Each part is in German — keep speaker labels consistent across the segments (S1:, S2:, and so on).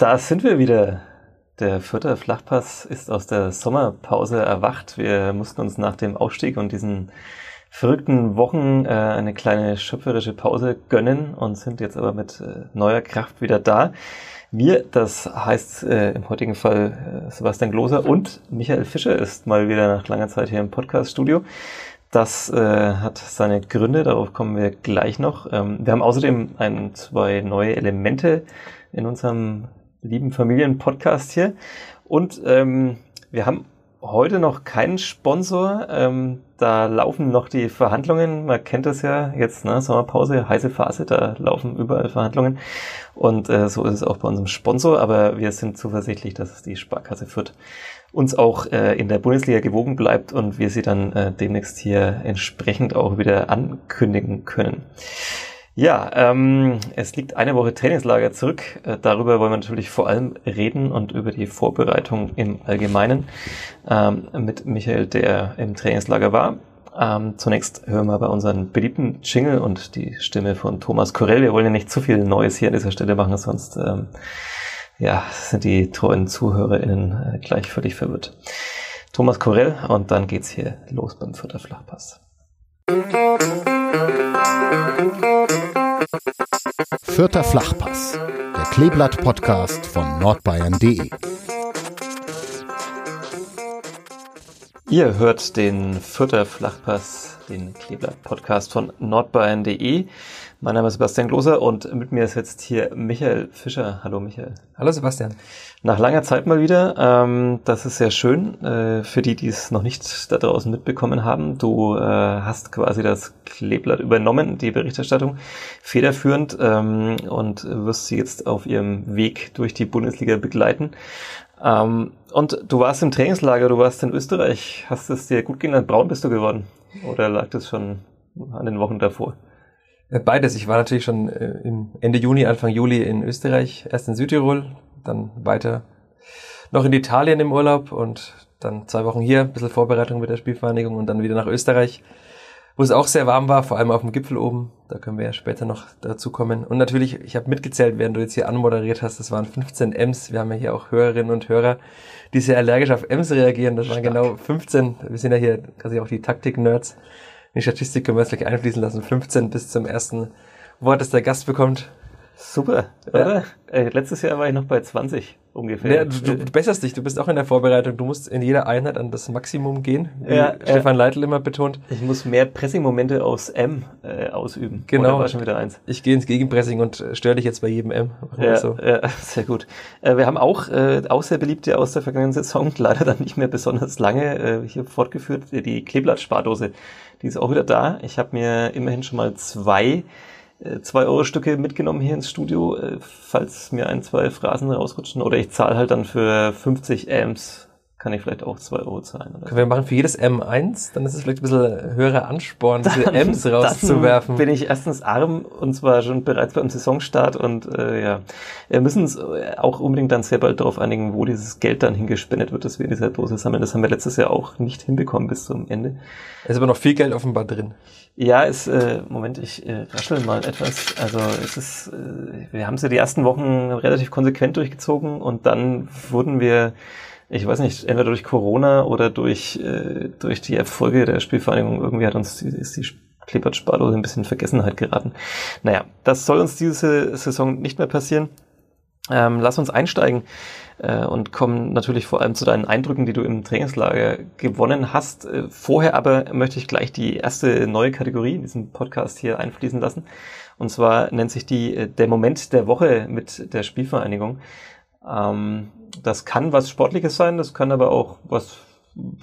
S1: Da sind wir wieder. Der vierte Flachpass ist aus der Sommerpause erwacht. Wir mussten uns nach dem Aufstieg und diesen verrückten Wochen äh, eine kleine schöpferische Pause gönnen und sind jetzt aber mit äh, neuer Kraft wieder da. Wir, das heißt äh, im heutigen Fall äh, Sebastian Gloser und Michael Fischer ist mal wieder nach langer Zeit hier im Podcast-Studio. Das äh, hat seine Gründe, darauf kommen wir gleich noch. Ähm, wir haben außerdem ein, zwei neue Elemente in unserem lieben Familienpodcast hier. Und ähm, wir haben heute noch keinen Sponsor. Ähm, da laufen noch die Verhandlungen. Man kennt das ja jetzt, ne? Sommerpause, heiße Phase, da laufen überall Verhandlungen. Und äh, so ist es auch bei unserem Sponsor. Aber wir sind zuversichtlich, dass es die Sparkasse Fürth uns auch äh, in der Bundesliga gewogen bleibt und wir sie dann äh, demnächst hier entsprechend auch wieder ankündigen können. Ja, ähm, es liegt eine Woche Trainingslager zurück. Äh, darüber wollen wir natürlich vor allem reden und über die Vorbereitung im Allgemeinen ähm, mit Michael, der im Trainingslager war. Ähm, zunächst hören wir bei unseren beliebten Jingle und die Stimme von Thomas Korell. Wir wollen ja nicht zu viel Neues hier an dieser Stelle machen, sonst ähm, ja, sind die treuen ZuhörerInnen äh, gleich völlig verwirrt. Thomas Korell und dann geht's hier los beim Vierter Flachpass.
S2: Vierter Flachpass, der Kleeblatt-Podcast von nordbayern.de.
S1: Ihr hört den Vierter Flachpass, den Kleeblatt-Podcast von nordbayern.de. Mein Name ist Sebastian Gloser und mit mir ist jetzt hier Michael Fischer. Hallo Michael.
S3: Hallo Sebastian.
S1: Nach langer Zeit mal wieder. Ähm, das ist sehr schön. Äh, für die, die es noch nicht da draußen mitbekommen haben, du äh, hast quasi das Kleeblatt übernommen, die Berichterstattung, federführend ähm, und wirst sie jetzt auf ihrem Weg durch die Bundesliga begleiten. Ähm, und du warst im Trainingslager, du warst in Österreich. Hast es dir gut gehen? Braun bist du geworden? Oder lag das schon an den Wochen davor?
S3: Äh, beides. Ich war natürlich schon äh, im Ende Juni, Anfang Juli in Österreich, erst in Südtirol, dann weiter noch in Italien im Urlaub und dann zwei Wochen hier, ein bisschen Vorbereitung mit der Spielvereinigung und dann wieder nach Österreich, wo es auch sehr warm war, vor allem auf dem Gipfel oben. Da können wir ja später noch dazu kommen. Und natürlich, ich habe mitgezählt, während du jetzt hier anmoderiert hast, das waren 15 Ems. Wir haben ja hier auch Hörerinnen und Hörer, die sehr allergisch auf Ems reagieren. Das Stark. waren genau 15. Wir sind ja hier quasi auch die Taktik-Nerds die Statistik können wir jetzt gleich einfließen lassen. 15 bis zum ersten Wort, das der Gast bekommt.
S1: Super, oder? Ja. Äh, letztes Jahr war ich noch bei 20 ungefähr.
S3: Ja, du, du besserst dich, du bist auch in der Vorbereitung. Du musst in jeder Einheit an das Maximum gehen, wie ja, Stefan. Leitl immer betont.
S1: Ich muss mehr Pressing-Momente aus M äh, ausüben.
S3: Genau. war schon wieder eins. Ich gehe ins Gegenpressing und äh, störe dich jetzt bei jedem M.
S1: Ja, so. ja, sehr gut. Äh, wir haben auch, äh, auch sehr beliebte aus der vergangenen Saison, leider dann nicht mehr besonders lange äh, hier fortgeführt, die Kleeblatt-Spardose die ist auch wieder da. Ich habe mir immerhin schon mal zwei zwei Euro Stücke mitgenommen hier ins Studio, äh, falls mir ein, zwei Phrasen rausrutschen. Oder ich zahle halt dann für 50 Amps kann ich vielleicht auch zwei Euro zahlen.
S3: Oder wir machen für jedes M1, dann ist es vielleicht ein bisschen höherer Ansporn, diese Ms rauszuwerfen.
S1: bin ich erstens arm und zwar schon bereits beim Saisonstart und äh, ja, wir müssen uns auch unbedingt dann sehr bald darauf einigen, wo dieses Geld dann hingespendet wird, dass wir in dieser Dose sammeln. Das haben wir letztes Jahr auch nicht hinbekommen bis zum Ende.
S3: Es ist aber noch viel Geld offenbar drin.
S1: Ja, ist, äh, Moment, ich äh, raschel mal etwas. Also es ist, äh, wir haben es ja die ersten Wochen relativ konsequent durchgezogen und dann wurden wir ich weiß nicht, entweder durch Corona oder durch, äh, durch die Erfolge der Spielvereinigung, irgendwie hat uns die, ist die Klippert Sparlose ein bisschen in Vergessenheit geraten. Naja, das soll uns diese Saison nicht mehr passieren. Ähm, lass uns einsteigen äh, und kommen natürlich vor allem zu deinen Eindrücken, die du im Trainingslager gewonnen hast. Äh, vorher aber möchte ich gleich die erste neue Kategorie in diesem Podcast hier einfließen lassen. Und zwar nennt sich die äh, der Moment der Woche mit der Spielvereinigung. Ähm, das kann was Sportliches sein, das kann aber auch was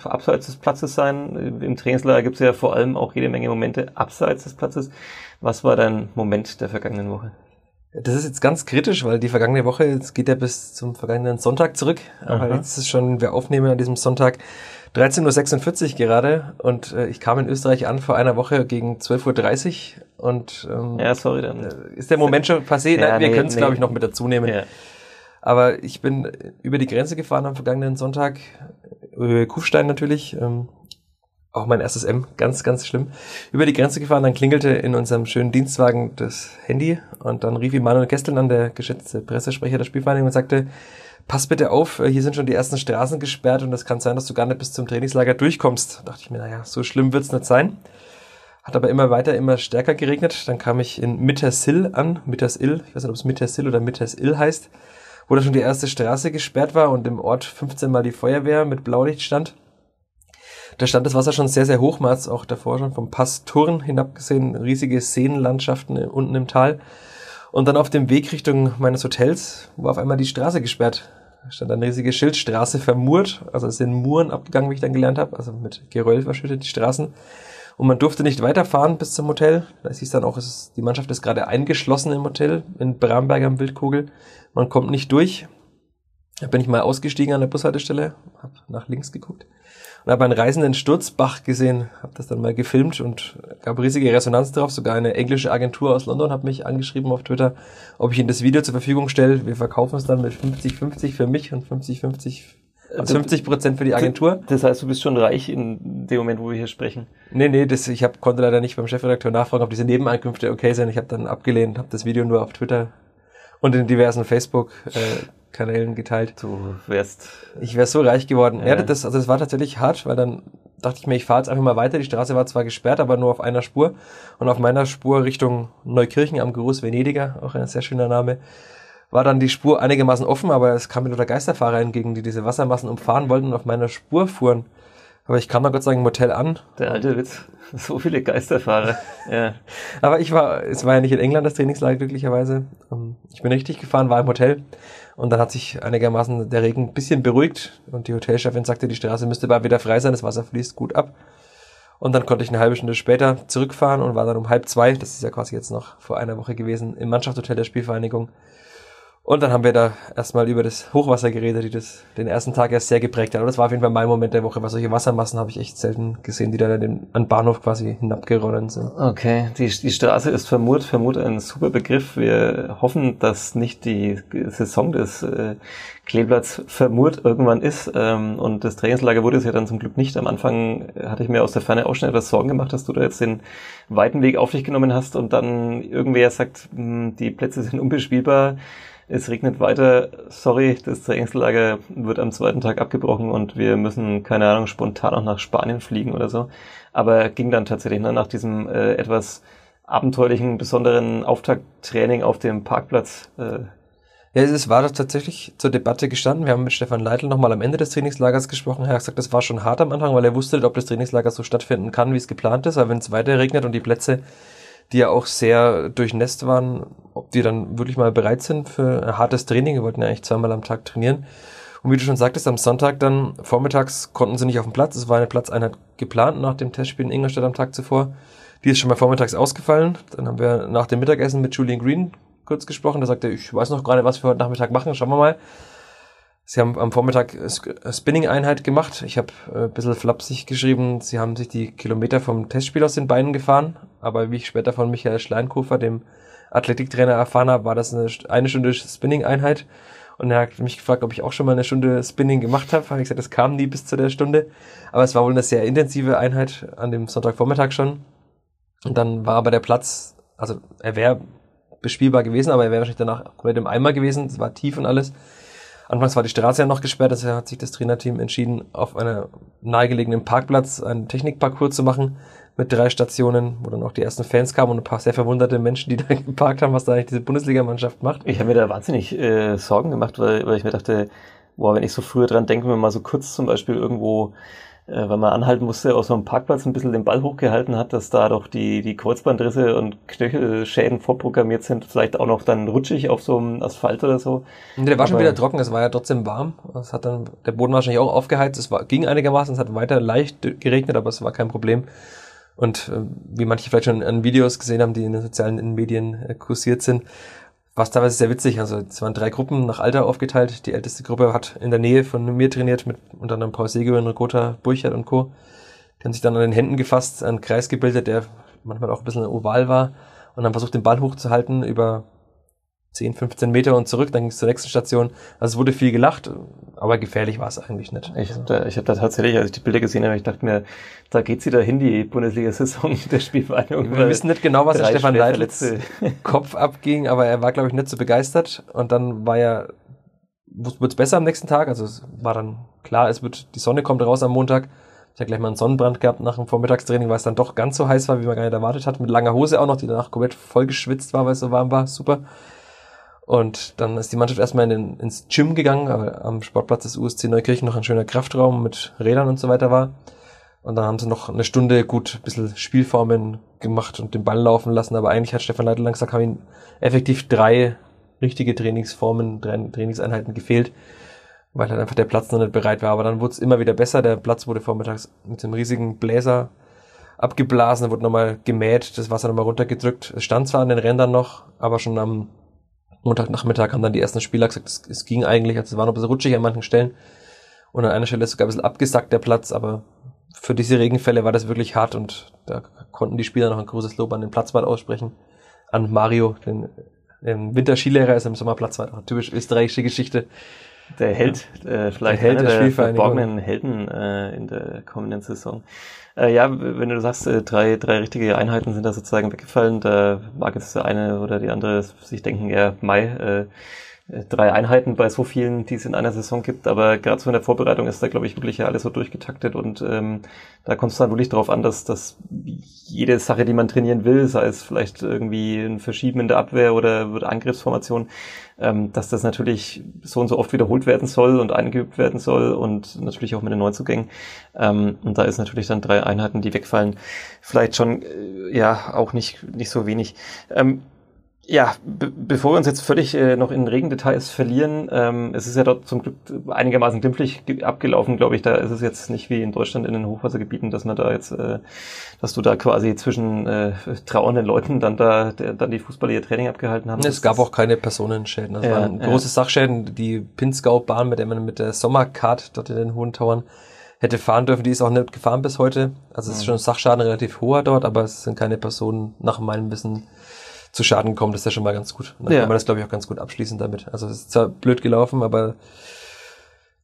S1: abseits des Platzes sein. Im Trainingslager gibt es ja vor allem auch jede Menge Momente abseits des Platzes. Was war dein Moment der vergangenen Woche?
S3: Das ist jetzt ganz kritisch, weil die vergangene Woche, es geht ja bis zum vergangenen Sonntag zurück, aber Aha. jetzt ist schon, wir aufnehmen an diesem Sonntag 13.46 Uhr gerade und äh, ich kam in Österreich an vor einer Woche gegen 12.30 Uhr und ähm,
S1: ja, sorry, dann
S3: äh, ist der Moment schon passé. Ja, Nein, wir nee, können es, nee. glaube ich, noch mit dazu nehmen. Ja. Aber ich bin über die Grenze gefahren am vergangenen Sonntag, Kufstein natürlich, ähm, auch mein erstes M, ganz, ganz schlimm, über die Grenze gefahren. Dann klingelte in unserem schönen Dienstwagen das Handy und dann rief Manuel Kesteln an, der geschätzte Pressesprecher der Spielvereinigung und sagte, pass bitte auf, hier sind schon die ersten Straßen gesperrt und es kann sein, dass du gar nicht bis zum Trainingslager durchkommst. Da dachte ich mir, naja, so schlimm wird's nicht sein. Hat aber immer weiter, immer stärker geregnet. Dann kam ich in Mittersill an, Mittersill, ich weiß nicht, ob es Mittersill oder Mittersill heißt, wo da schon die erste Straße gesperrt war und im Ort 15 Mal die Feuerwehr mit Blaulicht stand. Da stand das Wasser schon sehr, sehr hoch, man auch davor schon vom Pass Turn hinabgesehen, riesige Seenlandschaften unten im Tal. Und dann auf dem Weg Richtung meines Hotels war auf einmal die Straße gesperrt. Da stand eine riesige Schildstraße vermurt, also es sind Muren abgegangen, wie ich dann gelernt habe, also mit Geröll verschüttet die Straßen. Und man durfte nicht weiterfahren bis zum Hotel. Da hieß dann auch, ist, die Mannschaft ist gerade eingeschlossen im Hotel in Bramberg am Wildkugel. Man kommt nicht durch. Da bin ich mal ausgestiegen an der Bushaltestelle, habe nach links geguckt und habe einen reisenden Sturzbach gesehen, habe das dann mal gefilmt und gab riesige Resonanz drauf. Sogar eine englische Agentur aus London hat mich angeschrieben auf Twitter, ob ich ihnen das Video zur Verfügung stelle. Wir verkaufen es dann mit 50-50 für mich und 50-50 also 50 Prozent für die Agentur.
S1: Das heißt, du bist schon reich in dem Moment, wo wir hier sprechen.
S3: Nee, nee, das, ich hab, konnte leider nicht beim Chefredakteur nachfragen, ob diese Nebeneinkünfte okay sind. Ich habe dann abgelehnt, habe das Video nur auf Twitter und in diversen Facebook äh, Kanälen geteilt.
S1: Du wärst.
S3: Ich wäre so reich geworden. Ja. ja, das, also das war tatsächlich hart, weil dann dachte ich mir, ich fahre jetzt einfach mal weiter. Die Straße war zwar gesperrt, aber nur auf einer Spur. Und auf meiner Spur Richtung Neukirchen am Gruß Venediger, auch ein sehr schöner Name, war dann die Spur einigermaßen offen, aber es kam mir nur der Geisterfahrer entgegen, die diese Wassermassen umfahren wollten und auf meiner Spur fuhren. Aber ich kam dann Gott sei Dank im Hotel an.
S1: Der alte Witz. So viele Geisterfahrer.
S3: ja. Aber ich war, es war ja nicht in England das Trainingslager glücklicherweise. Ähm, ich bin richtig gefahren, war im Hotel und dann hat sich einigermaßen der Regen ein bisschen beruhigt und die Hotelchefin sagte, die Straße müsste bald wieder frei sein, das Wasser fließt gut ab. Und dann konnte ich eine halbe Stunde später zurückfahren und war dann um halb zwei, das ist ja quasi jetzt noch vor einer Woche gewesen, im Mannschaftshotel der Spielvereinigung und dann haben wir da erstmal über das Hochwasser geredet, die das den ersten Tag erst sehr geprägt hat. Aber das war auf jeden Fall mein Moment der Woche, weil solche Wassermassen habe ich echt selten gesehen, die da an Bahnhof quasi hinabgerollt sind.
S1: Okay, die, die Straße ist vermut, vermut ein super Begriff. Wir hoffen, dass nicht die Saison des äh, Kleeblatts vermut irgendwann ist. Ähm, und das Trainingslager wurde es ja dann zum Glück nicht. Am Anfang hatte ich mir aus der Ferne auch schon etwas Sorgen gemacht, dass du da jetzt den weiten Weg auf dich genommen hast und dann irgendwer sagt, hm, die Plätze sind unbespielbar es regnet weiter, sorry, das Trainingslager wird am zweiten Tag abgebrochen und wir müssen, keine Ahnung, spontan auch nach Spanien fliegen oder so. Aber ging dann tatsächlich ne, nach diesem äh, etwas abenteuerlichen, besonderen Auftakttraining auf dem Parkplatz. Äh,
S3: ja, es war tatsächlich zur Debatte gestanden. Wir haben mit Stefan Leitl nochmal am Ende des Trainingslagers gesprochen. Er hat gesagt, das war schon hart am Anfang, weil er wusste ob das Trainingslager so stattfinden kann, wie es geplant ist. Aber wenn es weiter regnet und die Plätze die ja auch sehr durchnässt waren, ob die dann wirklich mal bereit sind für ein hartes Training. Wir wollten ja eigentlich zweimal am Tag trainieren. Und wie du schon sagtest, am Sonntag dann vormittags konnten sie nicht auf dem Platz. Es war eine Platzeinheit geplant nach dem Testspiel in Ingolstadt am Tag zuvor. Die ist schon mal vormittags ausgefallen. Dann haben wir nach dem Mittagessen mit Julian Green kurz gesprochen. Da sagte er, ich weiß noch gerade, was wir heute Nachmittag machen. Schauen wir mal. Sie haben am Vormittag Spinning-Einheit gemacht. Ich habe äh, ein bisschen flapsig geschrieben. Sie haben sich die Kilometer vom Testspiel aus den Beinen gefahren. Aber wie ich später von Michael Schleinkofer, dem Athletiktrainer, erfahren habe, war das eine, eine Stunde Spinning-Einheit. Und er hat mich gefragt, ob ich auch schon mal eine Stunde Spinning gemacht habe. Habe ich gesagt, das kam nie bis zu der Stunde. Aber es war wohl eine sehr intensive Einheit an dem Sonntagvormittag schon. Und dann war aber der Platz, also er wäre bespielbar gewesen, aber er wäre wahrscheinlich danach komplett im Eimer gewesen. Es war tief und alles. Anfangs war die Straße ja noch gesperrt, deshalb hat sich das Trainerteam entschieden, auf einem nahegelegenen Parkplatz einen Technikparcours zu machen mit drei Stationen, wo dann auch die ersten Fans kamen und ein paar sehr verwunderte Menschen, die da geparkt haben, was da eigentlich diese Bundesligamannschaft macht.
S1: Ich habe mir da wahnsinnig äh, Sorgen gemacht, weil, weil ich mir dachte, boah, wenn ich so früher dran denke, wenn man mal so kurz zum Beispiel irgendwo äh, weil man anhalten musste, auf so einem Parkplatz ein bisschen den Ball hochgehalten hat, dass da doch die, die Kreuzbandrisse und Knöchelschäden vorprogrammiert sind, vielleicht auch noch dann rutschig auf so einem Asphalt oder so.
S3: Und der war Aber schon wieder trocken, es war ja trotzdem warm. Es hat dann, der Boden wahrscheinlich auch aufgeheizt, es war, ging einigermaßen, es hat weiter leicht geregnet, aber es war kein Problem. Und äh, wie manche vielleicht schon an Videos gesehen haben, die in den sozialen Medien äh, kursiert sind, war es teilweise sehr witzig. Also es waren drei Gruppen nach Alter aufgeteilt. Die älteste Gruppe hat in der Nähe von mir trainiert, mit unter anderem Paul Segerin, Rogota, Burchard und Co. Die haben sich dann an den Händen gefasst, einen Kreis gebildet, der manchmal auch ein bisschen oval war und haben versucht, den Ball hochzuhalten über 10, 15 Meter und zurück. Dann ging es zur nächsten Station. Also es wurde viel gelacht. aber gefährlich war es eigentlich nicht.
S1: Ich habe da, ich hab da tatsächlich, als ich die Bilder gesehen habe, ich dachte mir, da geht sie dahin, die Bundesliga-Saison der Spielvereinigung.
S3: Wir wissen nicht genau, was Stefan Leitels Kopf abging, aber er war, glaube ich, nicht so begeistert. Und dann war ja, wird es besser am nächsten Tag. Also es war dann klar, es wird, die Sonne kommt raus am Montag. Ich habe gleich mal einen Sonnenbrand gehabt nach dem Vormittagstraining, weil es dann doch ganz so heiß war, wie man gar nicht erwartet hat. Mit langer Hose auch noch, die danach komplett voll geschwitzt war, weil es so warm war. Super. Und dann ist die Mannschaft erstmal in den, ins Gym gegangen, aber am Sportplatz des USC Neukirchen noch ein schöner Kraftraum mit Rädern und so weiter war. Und dann haben sie noch eine Stunde gut ein bisschen Spielformen gemacht und den Ball laufen lassen, aber eigentlich hat Stefan Leitl lang gesagt, haben ihm effektiv drei richtige Trainingsformen, drei Trainingseinheiten gefehlt, weil halt einfach der Platz noch nicht bereit war. Aber dann wurde es immer wieder besser. Der Platz wurde vormittags mit einem riesigen Bläser abgeblasen, wurde nochmal gemäht, das Wasser nochmal runtergedrückt. Es stand zwar an den Rändern noch, aber schon am Montagnachmittag haben dann die ersten Spieler gesagt, es, es ging eigentlich, also es war noch ein bisschen rutschig an manchen Stellen. Und an einer Stelle ist sogar ein bisschen abgesackt der Platz, aber für diese Regenfälle war das wirklich hart und da konnten die Spieler noch ein großes Lob an den Platzwart aussprechen. An Mario, den, den Winterskilehrer, ist im Sommer typisch österreichische Geschichte.
S1: Der Held, äh, vielleicht der Held der, der verborgenen Helden äh, in der kommenden Saison. Äh, ja, wenn du sagst, äh, drei, drei richtige Einheiten sind da sozusagen weggefallen, da mag jetzt der eine oder die andere sich denken, ja, Mai, äh, drei Einheiten bei so vielen, die es in einer Saison gibt, aber gerade so in der Vorbereitung ist da, glaube ich, wirklich ja alles so durchgetaktet und ähm, da kommt es dann wirklich darauf an, dass, dass jede Sache, die man trainieren will, sei es vielleicht irgendwie ein Verschieben in der Abwehr oder Angriffsformation, ähm, dass das natürlich so und so oft wiederholt werden soll und eingeübt werden soll und natürlich auch mit den Neuzugängen. Ähm, und da ist natürlich dann drei Einheiten, die wegfallen, vielleicht schon äh, ja auch nicht, nicht so wenig. Ähm, ja, bevor wir uns jetzt völlig äh, noch in Regendetails verlieren, ähm, es ist ja dort zum Glück einigermaßen glimpflich abgelaufen, glaube ich. Da ist es jetzt nicht wie in Deutschland in den Hochwassergebieten, dass man da jetzt, äh, dass du da quasi zwischen äh, trauernden Leuten dann da der, dann die Fußballer ihr Training abgehalten haben.
S3: Es gab auch keine Personenschäden. Das ja, waren große ja. Sachschäden. Die Pinzgau-Bahn, mit der man mit der Sommercard dort in den Hohen Tauern hätte fahren dürfen, die ist auch nicht gefahren bis heute. Also es ist schon Sachschaden relativ hoher dort, aber es sind keine Personen nach meinem Wissen zu Schaden kommt, ist ja schon mal ganz gut. dann ja. kann man das, glaube ich, auch ganz gut abschließen damit. Also es ist zwar blöd gelaufen, aber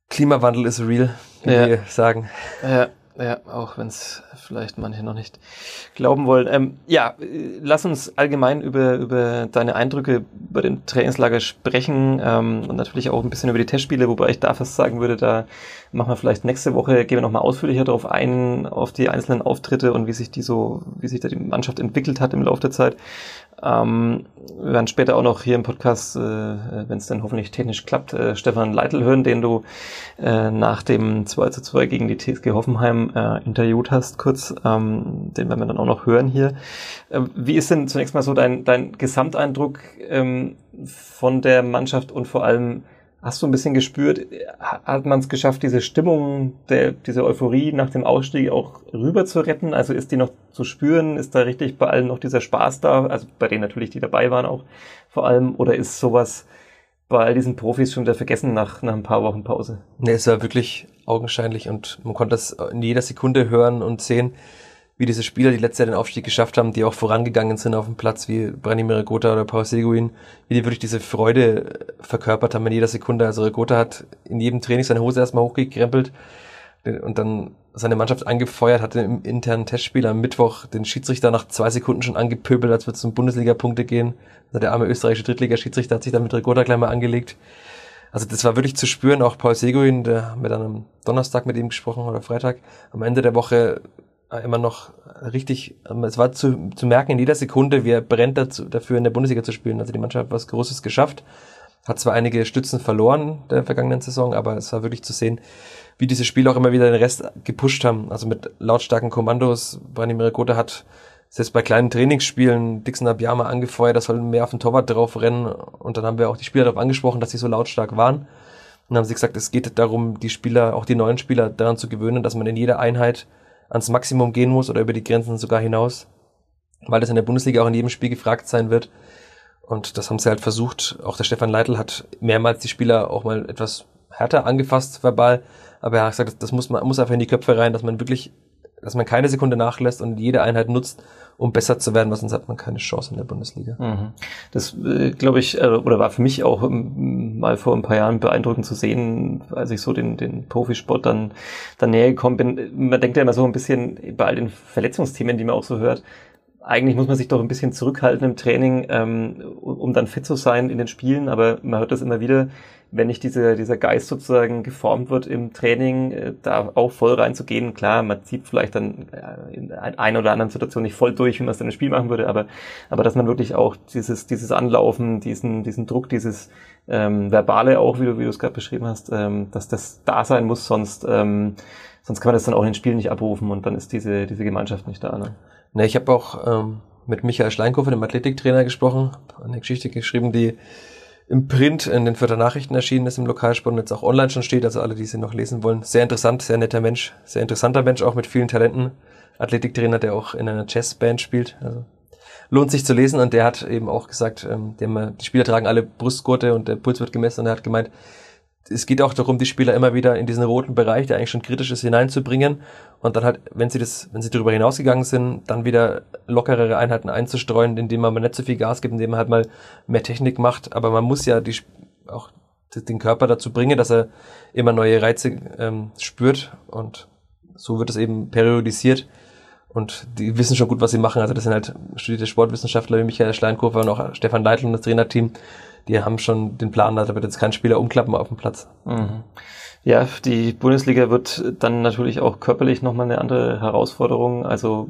S3: Klimawandel ist real, wie ja. wir sagen.
S1: Ja. Ja, auch wenn es vielleicht manche noch nicht glauben wollen. Ähm, ja, lass uns allgemein über, über deine Eindrücke bei dem Trainingslager sprechen ähm, und natürlich auch ein bisschen über die Testspiele, wobei ich da fast sagen würde, da machen wir vielleicht nächste Woche, gehen wir nochmal ausführlicher darauf ein, auf die einzelnen Auftritte und wie sich die so, wie sich da die Mannschaft entwickelt hat im Laufe der Zeit. Ähm, wir werden später auch noch hier im Podcast, äh, wenn es dann hoffentlich technisch klappt, äh, Stefan Leitl hören, den du äh, nach dem 2 zu 2 gegen die TSG Hoffenheim äh, interviewt hast, kurz. Ähm, den werden wir dann auch noch hören hier. Äh, wie ist denn zunächst mal so dein, dein Gesamteindruck ähm, von der Mannschaft und vor allem Hast du ein bisschen gespürt, hat man es geschafft, diese Stimmung, der, diese Euphorie nach dem Ausstieg auch rüber zu retten? Also ist die noch zu spüren? Ist da richtig bei allen noch dieser Spaß da? Also bei denen natürlich, die dabei waren auch vor allem. Oder ist sowas bei all diesen Profis schon wieder vergessen nach, nach ein paar Wochen Pause?
S3: Nee, es war wirklich augenscheinlich und man konnte das in jeder Sekunde hören und sehen wie diese Spieler, die letztes Jahr den Aufstieg geschafft haben, die auch vorangegangen sind auf dem Platz, wie Branimir Gotha oder Paul Seguin, wie die wirklich diese Freude verkörpert haben in jeder Sekunde. Also Gotha hat in jedem Training seine Hose erstmal hochgekrempelt und dann seine Mannschaft angefeuert, hatte im internen Testspiel am Mittwoch den Schiedsrichter nach zwei Sekunden schon angepöbelt, als würde es um Bundesliga-Punkte gehen. Also der arme österreichische Drittligaschiedsrichter hat sich dann mit Rigoda gleich mal angelegt. Also das war wirklich zu spüren, auch Paul Seguin, der haben wir dann am Donnerstag mit ihm gesprochen oder Freitag, am Ende der Woche immer noch richtig, ähm, es war zu, zu merken in jeder Sekunde, wie er brennt dazu, dafür in der Bundesliga zu spielen. Also die Mannschaft hat was Großes geschafft, hat zwar einige Stützen verloren der vergangenen Saison, aber es war wirklich zu sehen, wie diese Spiele auch immer wieder den Rest gepusht haben. Also mit lautstarken Kommandos. Branimir Gotha hat selbst bei kleinen Trainingsspielen Dixon Abiyama angefeuert, das soll mehr auf den Torwart drauf rennen. Und dann haben wir auch die Spieler darauf angesprochen, dass sie so lautstark waren. Und dann haben sie gesagt, es geht darum, die Spieler, auch die neuen Spieler daran zu gewöhnen, dass man in jeder Einheit ans Maximum gehen muss oder über die Grenzen sogar hinaus, weil das in der Bundesliga auch in jedem Spiel gefragt sein wird. Und das haben sie halt versucht. Auch der Stefan Leitl hat mehrmals die Spieler auch mal etwas härter angefasst verbal, aber er hat gesagt, das muss man muss einfach in die Köpfe rein, dass man wirklich dass man keine Sekunde nachlässt und jede Einheit nutzt, um besser zu werden, weil sonst hat man keine Chance in der Bundesliga.
S1: Mhm. Das äh, glaube ich, äh, oder war für mich auch ähm, mal vor ein paar Jahren beeindruckend zu sehen, als ich so den, den Profisport dann, dann näher gekommen bin. Man denkt ja immer so ein bisschen bei all den Verletzungsthemen, die man auch so hört, eigentlich muss man sich doch ein bisschen zurückhalten im Training, ähm, um dann fit zu sein in den Spielen, aber man hört das immer wieder, wenn nicht diese, dieser Geist sozusagen geformt wird im Training, äh, da auch voll reinzugehen. Klar, man zieht vielleicht dann äh, in einer oder anderen Situation nicht voll durch, wie man es dann im Spiel machen würde, aber, aber dass man wirklich auch dieses, dieses Anlaufen, diesen, diesen Druck, dieses ähm, Verbale auch, wie du, wie du es gerade beschrieben hast, ähm, dass das da sein muss, sonst, ähm, sonst kann man das dann auch in den Spielen nicht abrufen und dann ist diese, diese Gemeinschaft nicht da. Ne?
S3: Ne, ich habe auch ähm, mit Michael Schleinkofer, dem Athletiktrainer, gesprochen, eine Geschichte geschrieben, die im Print in den Vierter Nachrichten erschienen ist im Lokalsport und jetzt auch online schon steht, also alle, die sie noch lesen wollen. Sehr interessant, sehr netter Mensch, sehr interessanter Mensch, auch mit vielen Talenten. Athletiktrainer, der auch in einer Jazzband spielt. Also lohnt sich zu lesen und der hat eben auch gesagt, ähm, die, haben, die Spieler tragen alle Brustgurte und der Puls wird gemessen und er hat gemeint, es geht auch darum, die Spieler immer wieder in diesen roten Bereich, der eigentlich schon kritisch ist, hineinzubringen und dann halt, wenn sie das, wenn sie darüber hinausgegangen sind, dann wieder lockerere Einheiten einzustreuen, indem man nicht so viel Gas gibt, indem man halt mal mehr Technik macht. Aber man muss ja die, auch den Körper dazu bringen, dass er immer neue Reize ähm, spürt und so wird es eben periodisiert. Und die wissen schon gut, was sie machen. Also das sind halt studierte Sportwissenschaftler wie Michael Schleinkofer und auch Stefan Leitl und das Trainerteam die haben schon den Plan, da wird jetzt kein Spieler umklappen auf dem Platz.
S1: Mhm. Ja, die Bundesliga wird dann natürlich auch körperlich nochmal eine andere Herausforderung. Also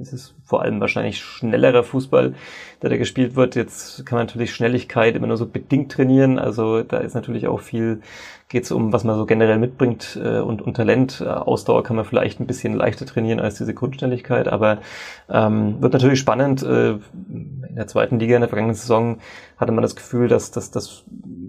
S1: es ist vor allem wahrscheinlich schnellerer Fußball, der da gespielt wird. Jetzt kann man natürlich Schnelligkeit immer nur so bedingt trainieren. Also da ist natürlich auch viel, geht es um, was man so generell mitbringt äh, und, und Talent. Äh, Ausdauer kann man vielleicht ein bisschen leichter trainieren als diese Grundschnelligkeit. Aber ähm, wird natürlich spannend. Äh, in der zweiten Liga in der vergangenen Saison hatte man das Gefühl, dass, dass, dass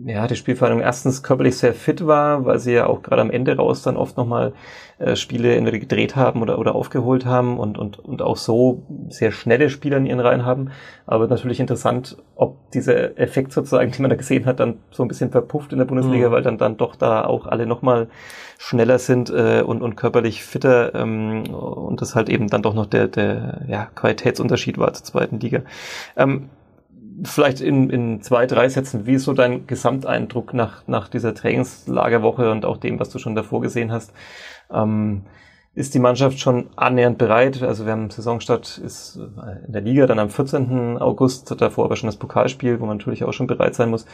S1: ja, die Spielvereinigung erstens körperlich sehr fit war, weil sie ja auch gerade am Ende raus dann oft nochmal äh, Spiele entweder gedreht haben oder, oder aufgeholt haben und, und, und auch so sehr schnelle Spieler in ihren Reihen haben. Aber natürlich interessant, ob dieser Effekt sozusagen, den man da gesehen hat, dann so ein bisschen verpufft in der Bundesliga, mhm. weil dann, dann doch da auch alle nochmal schneller sind äh, und, und körperlich fitter ähm, und das halt eben dann doch noch der, der ja, Qualitätsunterschied war zur zweiten Liga. Ähm, vielleicht in, in zwei, drei Sätzen, wie ist so dein Gesamteindruck nach, nach dieser Trainingslagerwoche und auch dem, was du schon davor gesehen hast? Ähm, ist die Mannschaft schon annähernd bereit? Also wir haben Saisonstart ist äh, in der Liga dann am 14. August, davor aber schon das Pokalspiel, wo man natürlich auch schon bereit sein muss.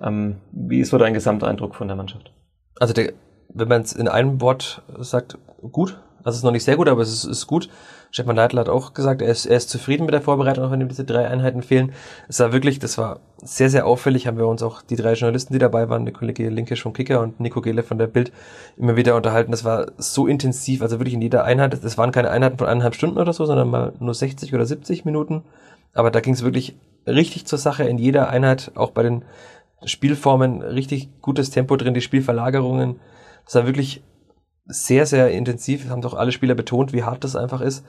S1: Ähm, wie ist so dein Gesamteindruck von der Mannschaft?
S3: Also der, wenn man es in einem Wort sagt, gut. Also es ist noch nicht sehr gut, aber es ist, ist gut. Stefan Leitl hat auch gesagt, er ist, er ist zufrieden mit der Vorbereitung, auch wenn ihm diese drei Einheiten fehlen. Es war wirklich, das war sehr, sehr auffällig, haben wir uns auch die drei Journalisten, die dabei waren, der Kollege Linke vom Kicker und Nico Gele von der Bild, immer wieder unterhalten. Das war so intensiv, also wirklich in jeder Einheit, das waren keine Einheiten von eineinhalb Stunden oder so, sondern mal nur 60 oder 70 Minuten. Aber da ging es wirklich richtig zur Sache in jeder Einheit, auch bei den Spielformen, richtig gutes Tempo drin, die Spielverlagerungen. Das war wirklich sehr, sehr intensiv. Haben doch alle Spieler betont, wie hart das einfach ist.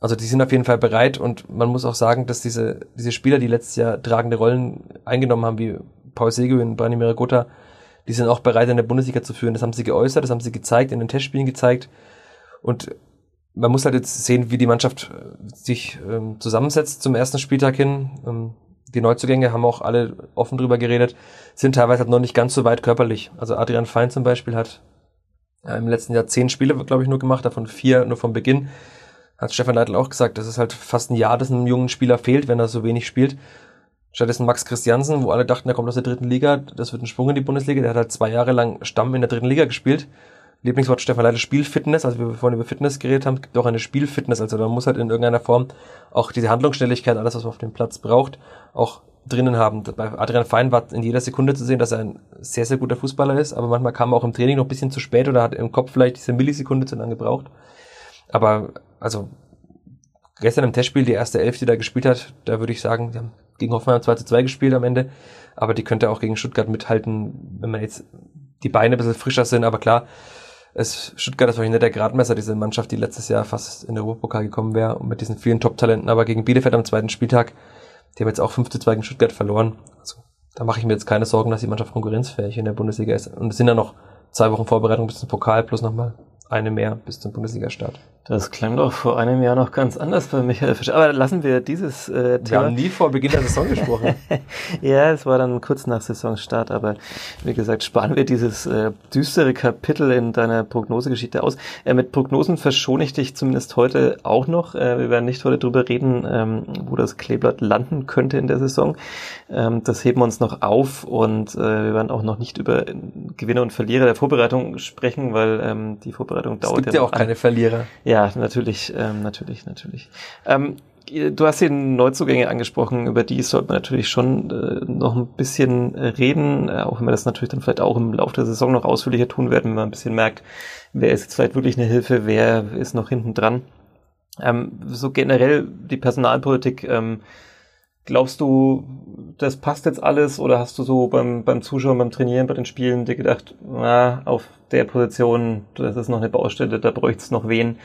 S3: Also die sind auf jeden Fall bereit und man muss auch sagen, dass diese, diese Spieler, die letztes Jahr tragende Rollen eingenommen haben, wie Paul Seguin, Brani Miragota, die sind auch bereit, in der Bundesliga zu führen. Das haben sie geäußert, das haben sie gezeigt, in den Testspielen gezeigt. Und man muss halt jetzt sehen, wie die Mannschaft äh, sich ähm, zusammensetzt zum ersten Spieltag hin. Ähm, die Neuzugänge haben auch alle offen drüber geredet, sind teilweise halt noch nicht ganz so weit körperlich. Also Adrian Fein zum Beispiel hat ja, Im letzten Jahr zehn Spiele, glaube ich, nur gemacht, davon vier nur vom Beginn. Hat Stefan Leitl auch gesagt, das ist halt fast ein Jahr, das einem jungen Spieler fehlt, wenn er so wenig spielt. Stattdessen Max Christiansen, wo alle dachten, er kommt aus der dritten Liga, das wird ein Sprung in die Bundesliga. Der hat halt zwei Jahre lang Stamm in der dritten Liga gespielt. Lieblingswort Stefan Leitl, Spielfitness, also wir vorhin über Fitness geredet haben, gibt auch eine Spielfitness, also man muss halt in irgendeiner Form auch diese Handlungsschnelligkeit, alles was man auf dem Platz braucht, auch drinnen haben. Bei Adrian Fein war in jeder Sekunde zu sehen, dass er ein sehr, sehr guter Fußballer ist, aber manchmal kam er auch im Training noch ein bisschen zu spät oder hat im Kopf vielleicht diese Millisekunde zu lange gebraucht. Aber also gestern im Testspiel, die erste Elf, die da gespielt hat, da würde ich sagen, die haben gegen Hoffenheim 2 zu 2 gespielt am Ende, aber die könnte auch gegen Stuttgart mithalten, wenn man jetzt die Beine ein bisschen frischer sind, aber klar, es, Stuttgart ist wahrscheinlich nicht der Gradmesser, diese Mannschaft, die letztes Jahr fast in der Europapokal gekommen wäre und mit diesen vielen Top-Talenten, aber gegen Bielefeld am zweiten Spieltag die haben jetzt auch 5 zu 2 gegen Stuttgart verloren. Also, da mache ich mir jetzt keine Sorgen, dass die Mannschaft konkurrenzfähig in der Bundesliga ist. Und es sind ja noch zwei Wochen Vorbereitung bis zum Pokal plus nochmal eine mehr bis zum Bundesliga-Start.
S1: Das klang doch vor einem Jahr noch ganz anders bei Michael Fischer. Aber lassen wir dieses
S3: äh, Thema. Wir haben nie vor Beginn der Saison gesprochen.
S1: ja, es war dann kurz nach Saisonstart, aber wie gesagt, sparen wir dieses äh, düstere Kapitel in deiner Prognosegeschichte aus. Äh, mit Prognosen verschone ich dich zumindest heute auch noch. Äh, wir werden nicht heute drüber reden, ähm, wo das Kleeblatt landen könnte in der Saison. Ähm, das heben wir uns noch auf und äh, wir werden auch noch nicht über Gewinner und Verlierer der Vorbereitung sprechen, weil ähm, die Vorbereitung dauert
S3: es gibt ja, auch keine Verlierer.
S1: Ja, natürlich, ähm, natürlich, natürlich. Ähm, du hast die Neuzugänge angesprochen, über die sollte man natürlich schon äh, noch ein bisschen reden, äh, auch wenn wir das natürlich dann vielleicht auch im Laufe der Saison noch ausführlicher tun werden, wenn man ein bisschen merkt, wer ist jetzt vielleicht wirklich eine Hilfe, wer ist noch hinten dran. Ähm, so generell die Personalpolitik, ähm, Glaubst du, das passt jetzt alles oder hast du so beim, beim Zuschauen, beim Trainieren, bei den Spielen dir gedacht, na, auf der Position, das ist noch eine Baustelle, da bräuchte es noch wen,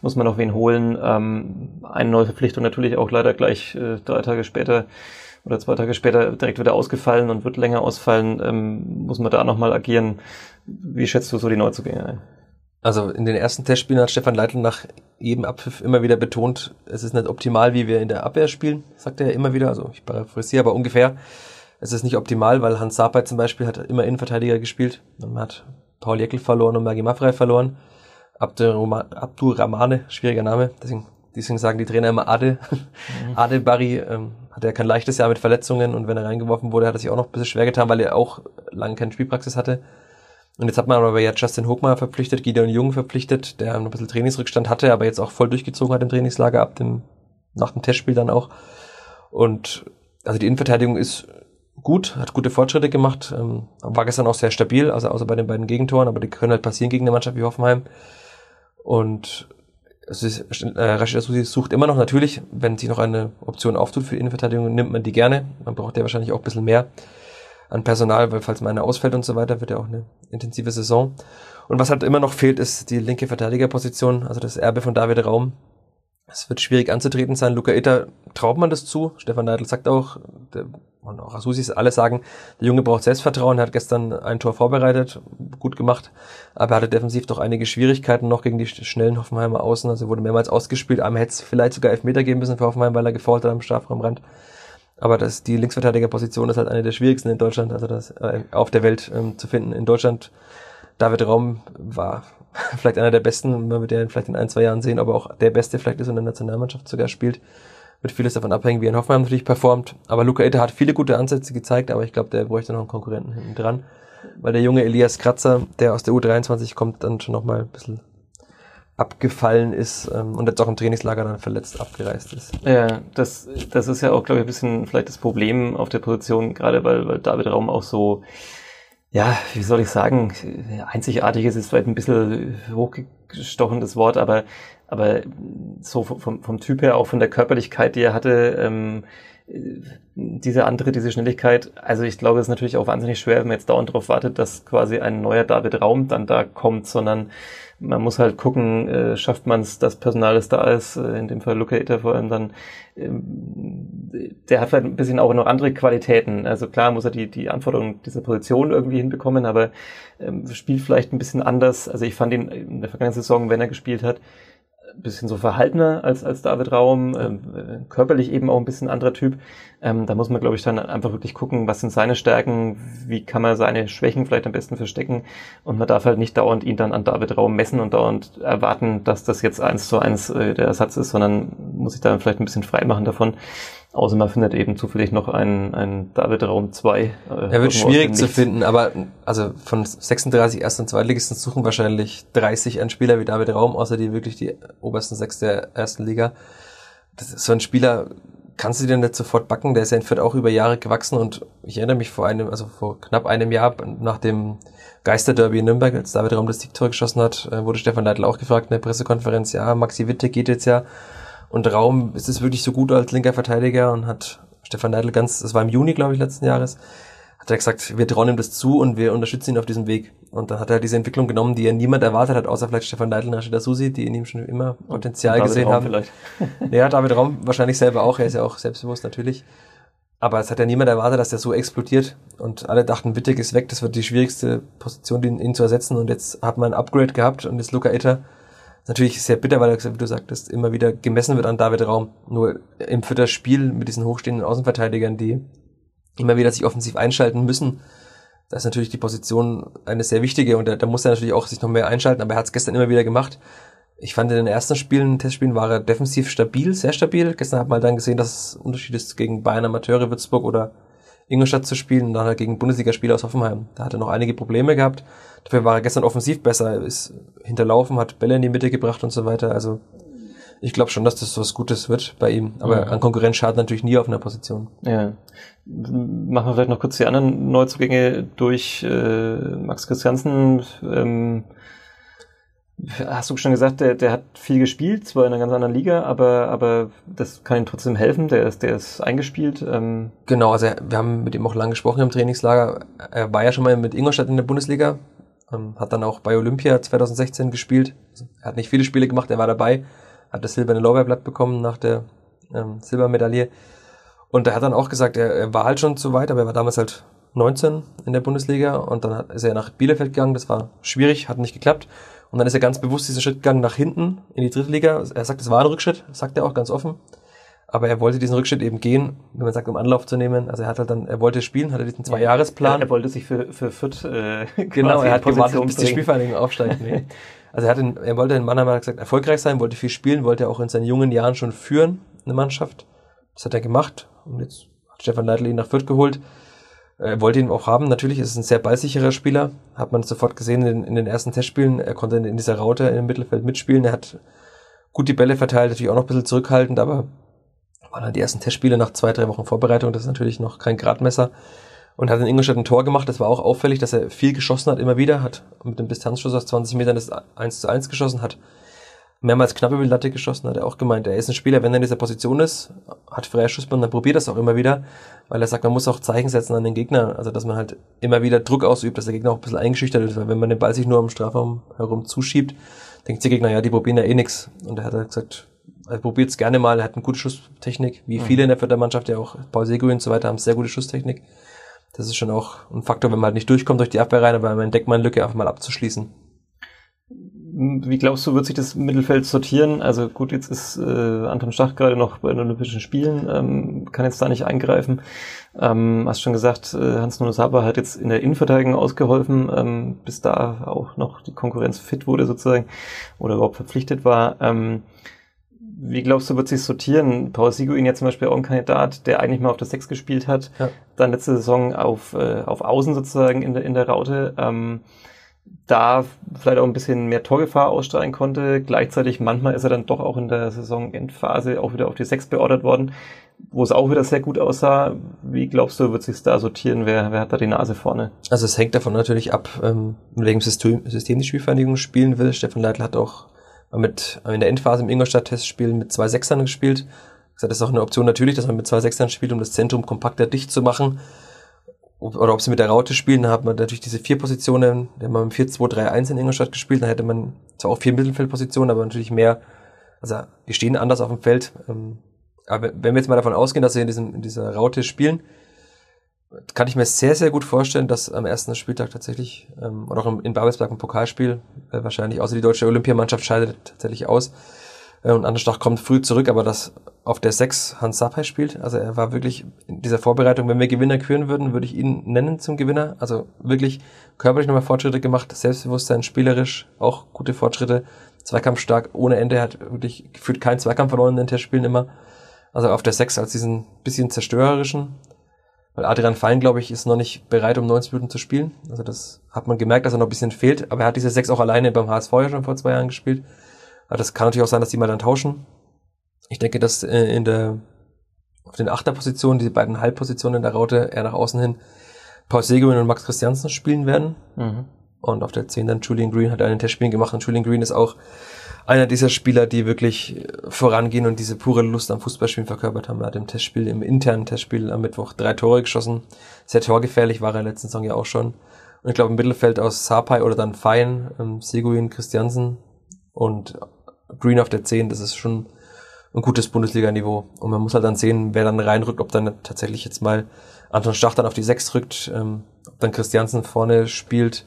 S1: muss man noch wen holen. Ähm, eine neue Verpflichtung natürlich auch leider gleich äh, drei Tage später oder zwei Tage später direkt wieder ausgefallen und wird länger ausfallen. Ähm, muss man da nochmal agieren? Wie schätzt du so die Neuzugänge ein?
S3: Also in den ersten Testspielen hat Stefan Leitl nach jedem Abpfiff immer wieder betont, es ist nicht optimal, wie wir in der Abwehr spielen, sagt er ja immer wieder. Also ich paraphrasiere aber ungefähr. Es ist nicht optimal, weil Hans Sapai zum Beispiel hat immer Innenverteidiger gespielt. Man hat Paul Jäckel verloren und Maggi Maffrey verloren. Abdur Ramane, schwieriger Name, deswegen, deswegen sagen die Trainer immer Ade. Mhm. Ade Barry ähm, hatte ja kein leichtes Jahr mit Verletzungen und wenn er reingeworfen wurde, hat er sich auch noch ein bisschen schwer getan, weil er auch lange keine Spielpraxis hatte. Und jetzt hat man aber ja Justin Hochmeier verpflichtet, Gideon Jung verpflichtet, der ein bisschen Trainingsrückstand hatte, aber jetzt auch voll durchgezogen hat im Trainingslager ab dem, nach dem Testspiel dann auch. Und also die Innenverteidigung ist gut, hat gute Fortschritte gemacht, ähm, war gestern auch sehr stabil, also außer bei den beiden Gegentoren, aber die können halt passieren gegen eine Mannschaft wie Hoffenheim. Und es ist, äh, Rashid Asusi sucht immer noch natürlich, wenn sich noch eine Option auftut für die Innenverteidigung, nimmt man die gerne. Man braucht ja wahrscheinlich auch ein bisschen mehr an Personal, weil falls mal einer ausfällt und so weiter, wird ja auch eine intensive Saison. Und was halt immer noch fehlt, ist die linke Verteidigerposition, also das Erbe von David Raum. Es wird schwierig anzutreten sein. Luca Itter traut man das zu. Stefan Neidl sagt auch, der, und auch Asusis alle sagen, der Junge braucht Selbstvertrauen. Er hat gestern ein Tor vorbereitet, gut gemacht, aber er hatte defensiv doch einige Schwierigkeiten noch gegen die schnellen Hoffenheimer Außen. Also wurde mehrmals ausgespielt. Einmal hätte es vielleicht sogar Elfmeter geben müssen für Hoffenheim, weil er gefault hat am Strafraumrand. Aber das, die Linksverteidigerposition ist halt eine der schwierigsten in Deutschland, also das äh, auf der Welt ähm, zu finden. In Deutschland, David Raum war vielleicht einer der besten, man wird ja vielleicht in ein, zwei Jahren sehen, aber auch der Beste vielleicht ist und in der Nationalmannschaft sogar spielt. Wird vieles davon abhängen, wie in Hoffenheim natürlich performt. Aber Luca Ette hat viele gute Ansätze gezeigt, aber ich glaube, der bräuchte noch einen Konkurrenten hinten dran. Weil der junge Elias Kratzer, der aus der U23 kommt, dann schon nochmal ein bisschen abgefallen ist ähm, und jetzt auch im Trainingslager dann verletzt abgereist ist.
S1: Ja, das, das ist ja auch, glaube ich, ein bisschen vielleicht das Problem auf der Position, gerade weil, weil David Raum auch so, ja, wie soll ich sagen, einzigartig ist, ist vielleicht ein bisschen hochgestochendes Wort, aber, aber so vom, vom Typ her, auch von der Körperlichkeit, die er hatte, ähm, diese andere, diese Schnelligkeit, also ich glaube, es ist natürlich auch wahnsinnig schwer, wenn man jetzt dauernd darauf wartet, dass quasi ein neuer David Raum dann da kommt, sondern man muss halt gucken, äh, schafft man es, das Personal, das da ist, äh, in dem Fall Locator vor allem dann, ähm, der hat vielleicht ein bisschen auch noch andere Qualitäten. Also klar muss er die, die Anforderungen dieser Position irgendwie hinbekommen, aber ähm, spielt vielleicht ein bisschen anders. Also ich fand ihn in der vergangenen Saison, wenn er gespielt hat, bisschen so verhaltener als, als David Raum, ähm, äh, körperlich eben auch ein bisschen anderer Typ. Ähm, da muss man, glaube ich, dann einfach wirklich gucken, was sind seine Stärken, wie kann man seine Schwächen vielleicht am besten verstecken. Und man darf halt nicht dauernd ihn dann an David Raum messen und dauernd erwarten, dass das jetzt eins zu eins äh, der Ersatz ist, sondern muss sich da vielleicht ein bisschen frei machen davon. Außer man findet eben zufällig noch einen, einen David Raum 2. Äh,
S3: er wird schwierig zu finden, aber also von 36 Erst- und Zweitligisten suchen wahrscheinlich 30 einen Spieler wie David Raum, außer die wirklich die obersten sechs der ersten Liga. Das ist so ein Spieler, kannst du dir nicht sofort backen, der ist ja in Fürth auch über Jahre gewachsen und ich erinnere mich vor einem, also vor knapp einem Jahr nach dem Geisterderby in Nürnberg, als David Raum das Siegtor geschossen hat, äh, wurde Stefan Leitl auch gefragt in der Pressekonferenz, ja, Maxi Witte geht jetzt ja und Raum ist es wirklich so gut als linker Verteidiger und hat Stefan Neidl ganz, das war im Juni, glaube ich, letzten Jahres, hat er gesagt, wir trauen ihm das zu und wir unterstützen ihn auf diesem Weg. Und dann hat er diese Entwicklung genommen, die er niemand erwartet hat, außer vielleicht Stefan Neidl und Rashida Susi, die in ihm schon immer Potenzial gesehen Raum haben. Vielleicht. ja, David Raum wahrscheinlich selber auch, er ist ja auch selbstbewusst natürlich. Aber es hat ja niemand erwartet, dass der so explodiert. Und alle dachten, Wittig ist weg, das wird die schwierigste Position, ihn, ihn zu ersetzen. Und jetzt hat man ein Upgrade gehabt und jetzt Luca Itter. Natürlich sehr bitter, weil wie du sagtest, immer wieder gemessen wird an David Raum. Nur im vierten Spiel mit diesen hochstehenden Außenverteidigern, die immer wieder sich offensiv einschalten müssen, da ist natürlich die Position eine sehr wichtige und da, da muss er natürlich auch sich noch mehr einschalten, aber er hat es gestern immer wieder gemacht. Ich fand in den ersten Spielen, Testspielen war er defensiv stabil, sehr stabil. Gestern hat man dann gesehen, dass es Unterschied ist, gegen Bayern Amateure Würzburg oder Ingolstadt zu spielen und dann halt gegen Bundesligaspieler aus Hoffenheim. Da hat er noch einige Probleme gehabt. Dafür war er gestern offensiv besser, er ist hinterlaufen, hat Bälle in die Mitte gebracht und so weiter. Also ich glaube schon, dass das was Gutes wird bei ihm. Aber mhm. an Konkurrenz schadet natürlich nie auf einer Position.
S1: Ja. Machen wir vielleicht noch kurz die anderen Neuzugänge durch. Äh, Max Christiansen, ähm, hast du schon gesagt, der, der hat viel gespielt, zwar in einer ganz anderen Liga, aber, aber das kann ihm trotzdem helfen. Der ist, der ist eingespielt. Ähm.
S3: Genau, also wir haben mit ihm auch lange gesprochen im Trainingslager. Er war ja schon mal mit Ingolstadt in der Bundesliga, ähm, hat dann auch bei Olympia 2016 gespielt. Also er hat nicht viele Spiele gemacht, er war dabei hat das silberne Lorbeerblatt bekommen nach der ähm, Silbermedaille. Und er hat dann auch gesagt, er, er war halt schon zu weit, aber er war damals halt 19 in der Bundesliga und dann ist er nach Bielefeld gegangen. Das war schwierig, hat nicht geklappt. Und dann ist er ganz bewusst diesen Schritt gegangen nach hinten in die dritte Liga. Er sagt, es war ein Rückschritt, sagt er auch ganz offen. Aber er wollte diesen Rückschritt eben gehen, wenn man sagt, um Anlauf zu nehmen. Also er hat halt dann, er wollte spielen, hatte diesen Zwei-Jahres-Plan.
S1: Er, er, wollte sich für, für Fürth,
S3: äh, genau, er hat gewartet, bis die Spielvereinigung aufsteigt. Nee. Also er, hat in, er wollte in Mannheim, hat gesagt, erfolgreich sein, wollte viel spielen, wollte auch in seinen jungen Jahren schon führen, eine Mannschaft. Das hat er gemacht. Und jetzt hat Stefan Leitl ihn nach Fürth geholt. Er wollte ihn auch haben. Natürlich ist es ein sehr ballsicherer Spieler. Hat man sofort gesehen in, in den ersten Testspielen. Er konnte in dieser Raute im Mittelfeld mitspielen. Er hat gut die Bälle verteilt, natürlich auch noch ein bisschen zurückhaltend, aber waren dann die ersten Testspiele nach zwei, drei Wochen Vorbereitung. Das ist natürlich noch kein Gradmesser und hat in Ingolstadt ein Tor gemacht. Das war auch auffällig, dass er viel geschossen hat, immer wieder, hat mit dem Distanzschuss aus 20 Metern das 1 zu 1 geschossen, hat mehrmals knapp über die Latte geschossen, hat er auch gemeint. Er ist ein Spieler, wenn er in dieser Position ist, hat freie Schussbahn, dann probiert das auch immer wieder, weil er sagt, man muss auch Zeichen setzen an den Gegner, also dass man halt immer wieder Druck ausübt, dass der Gegner auch ein bisschen eingeschüchtert ist, weil wenn man den Ball sich nur am Strafraum herum zuschiebt, denkt der Gegner, ja, die probieren ja eh nix. Und er hat halt gesagt, er probiert es gerne mal, er hat eine gute Schusstechnik, wie mhm. viele in der Viertermannschaft, ja auch Paul Seguin und so weiter, haben sehr gute Schusstechnik. Das ist schon auch ein Faktor, wenn man halt nicht durchkommt durch die Abwehr rein, aber man entdeckt mal eine Lücke einfach mal abzuschließen.
S1: Wie glaubst du, wird sich das Mittelfeld sortieren? Also gut, jetzt ist äh, Anton Stach gerade noch bei den Olympischen Spielen, ähm, kann jetzt da nicht eingreifen. Ähm, hast schon gesagt, äh, Hans-Nuno Saber hat jetzt in der Innenverteidigung ausgeholfen, ähm, bis da auch noch die Konkurrenz fit wurde sozusagen oder überhaupt verpflichtet war. Ähm, wie glaubst du, wird sich sortieren? Paul Siguin jetzt zum Beispiel auch ein Kandidat, der eigentlich mal auf der Sechs gespielt hat, ja. dann letzte Saison auf, äh, auf Außen sozusagen in der, in der Raute, ähm, da vielleicht auch ein bisschen mehr Torgefahr ausstrahlen konnte. Gleichzeitig manchmal ist er dann doch auch in der Saisonendphase auch wieder auf die Sechs beordert worden, wo es auch wieder sehr gut aussah. Wie glaubst du, wird sich da sortieren? Wer, wer hat da die Nase vorne?
S3: Also es hängt davon natürlich ab, ähm, in welchem System, System die Spielvereinigung spielen will. Stefan Leitl hat auch mit, in der Endphase im Ingolstadt-Testspiel mit zwei Sechsern gespielt. Das ist auch eine Option natürlich, dass man mit zwei Sechsern spielt, um das Zentrum kompakter dicht zu machen. Oder ob sie mit der Raute spielen, dann hat man natürlich diese vier Positionen, haben wir mit 4-2-3-1 in Ingolstadt gespielt, dann hätte man zwar auch vier Mittelfeldpositionen, aber natürlich mehr, also die stehen anders auf dem Feld. Ähm, aber wenn wir jetzt mal davon ausgehen, dass sie in, diesem, in dieser Raute spielen, kann ich mir sehr, sehr gut vorstellen, dass am ersten Spieltag tatsächlich, ähm, oder auch in Babelsberg ein Pokalspiel, äh, wahrscheinlich außer die deutsche Olympiamannschaft scheidet tatsächlich aus. Äh, und Anderstach kommt früh zurück, aber dass auf der 6 Hans Sapai spielt. Also er war wirklich in dieser Vorbereitung, wenn wir Gewinner küren würden, würde ich ihn nennen zum Gewinner. Also wirklich körperlich nochmal Fortschritte gemacht, Selbstbewusstsein, spielerisch auch gute Fortschritte, Zweikampf stark ohne Ende, er hat wirklich gefühlt keinen Zweikampf verloren in den Testspielen immer. Also auf der 6 als diesen bisschen zerstörerischen weil Adrian Fein, glaube ich, ist noch nicht bereit, um 90 Minuten zu spielen. Also das hat man gemerkt, dass er noch ein bisschen fehlt. Aber er hat diese sechs auch alleine beim HSV ja schon vor zwei Jahren gespielt. Aber das kann natürlich auch sein, dass die mal dann tauschen. Ich denke, dass äh, in der auf den Achterpositionen, diese beiden Halbpositionen in der Raute, eher nach außen hin, Paul Seguin und Max Christiansen spielen werden. Mhm. Und auf der 10 dann Julian Green hat einen Testspiel gemacht. Und Julian Green ist auch einer dieser Spieler, die wirklich äh, vorangehen und diese pure Lust am Fußballspielen verkörpert haben. Er hat im Testspiel, im internen Testspiel am Mittwoch drei Tore geschossen. Sehr torgefährlich war er letzten Saison ja auch schon. Und ich glaube im Mittelfeld aus Sapai oder dann Fein, ähm, Seguin, Christiansen und Green auf der 10, das ist schon ein gutes Bundesliga-Niveau. Und man muss halt dann sehen, wer dann reinrückt, ob dann tatsächlich jetzt mal Anton Stach dann auf die Sechs rückt, ähm, ob dann Christiansen vorne spielt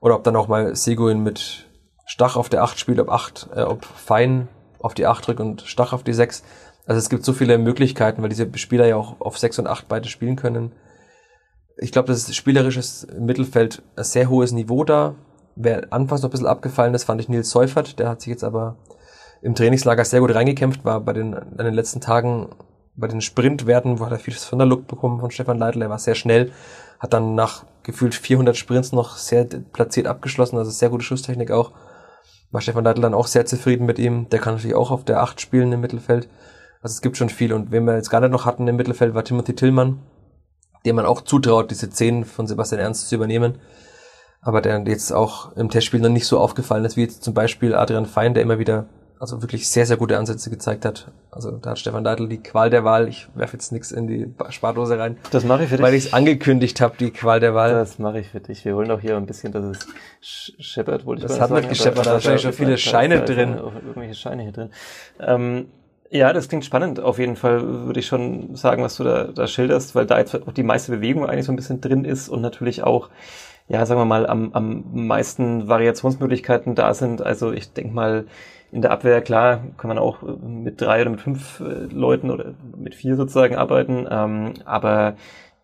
S3: oder ob dann auch mal Seguin mit Stach auf der Acht spielt, ob acht, äh, ob Fein auf die Acht rückt und Stach auf die Sechs. Also es gibt so viele Möglichkeiten, weil diese Spieler ja auch auf Sechs und Acht beide spielen können. Ich glaube, das ist spielerisches Mittelfeld ein sehr hohes Niveau da. Wer anfangs noch ein bisschen abgefallen ist, fand ich Nils Seufert. Der hat sich jetzt aber im Trainingslager sehr gut reingekämpft, war bei den, an den letzten Tagen bei den Sprintwerten, wo hat er vieles von der Look bekommen von Stefan Leitl. Er war sehr schnell, hat dann nach gefühlt 400 Sprints noch sehr platziert abgeschlossen, also sehr gute Schusstechnik auch. War Stefan Leitl dann auch sehr zufrieden mit ihm. Der kann natürlich auch auf der 8 spielen im Mittelfeld. Also es gibt schon viel. Und wen wir jetzt gar nicht noch hatten im Mittelfeld war Timothy Tillmann, dem man auch zutraut, diese 10 von Sebastian Ernst zu übernehmen. Aber der jetzt auch im Testspiel noch nicht so aufgefallen ist, wie jetzt zum Beispiel Adrian Fein, der immer wieder also wirklich sehr, sehr gute Ansätze gezeigt hat. Also da hat Stefan Deitel die Qual der Wahl. Ich werfe jetzt nichts in die Spardose rein.
S1: Das mache ich für dich.
S3: Weil ich es angekündigt habe, die Qual der Wahl.
S1: Das mache ich für dich. Wir holen auch hier ein bisschen, dass es scheppert, wollte
S3: ich Das hat nicht gescheppert, da wahrscheinlich schon viele Scheine drin.
S1: Irgendwelche Scheine hier drin. Ähm, ja, das klingt spannend. Auf jeden Fall würde ich schon sagen, was du da, da schilderst, weil da jetzt auch die meiste Bewegung eigentlich so ein bisschen drin ist und natürlich auch ja, sagen wir mal, am, am meisten Variationsmöglichkeiten da sind. Also ich denke mal, in der Abwehr, klar, kann man auch mit drei oder mit fünf äh, Leuten oder mit vier sozusagen arbeiten, ähm, aber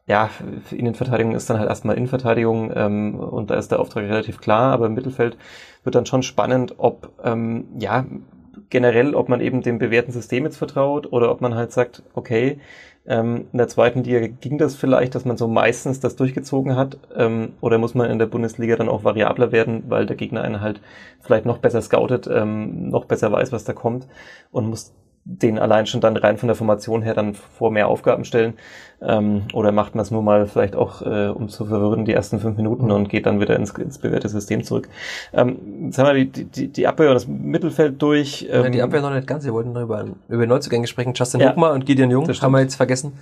S1: ja, Innenverteidigung ist dann halt erstmal Innenverteidigung ähm, und da ist der Auftrag relativ klar, aber im Mittelfeld wird dann schon spannend, ob ähm, ja generell, ob man eben dem bewährten System jetzt vertraut oder ob man halt sagt, okay, ähm, in der zweiten Liga ging das vielleicht, dass man so meistens das durchgezogen hat, ähm, oder muss man in der Bundesliga dann auch variabler werden, weil der Gegner einen halt vielleicht noch besser scoutet, ähm, noch besser weiß, was da kommt und muss den allein schon dann rein von der Formation her dann vor mehr Aufgaben stellen? Ähm, oder macht man es nur mal vielleicht auch, äh, um zu verwirren, die ersten fünf Minuten mhm. und geht dann wieder ins, ins bewährte System zurück? Ähm, jetzt haben wir die, die, die Abwehr und das Mittelfeld durch.
S3: Ähm, ja, die Abwehr noch nicht ganz. Wir wollten noch über, über Neuzugänge sprechen. Justin ja, Huckmer und Gideon Jung haben wir jetzt vergessen.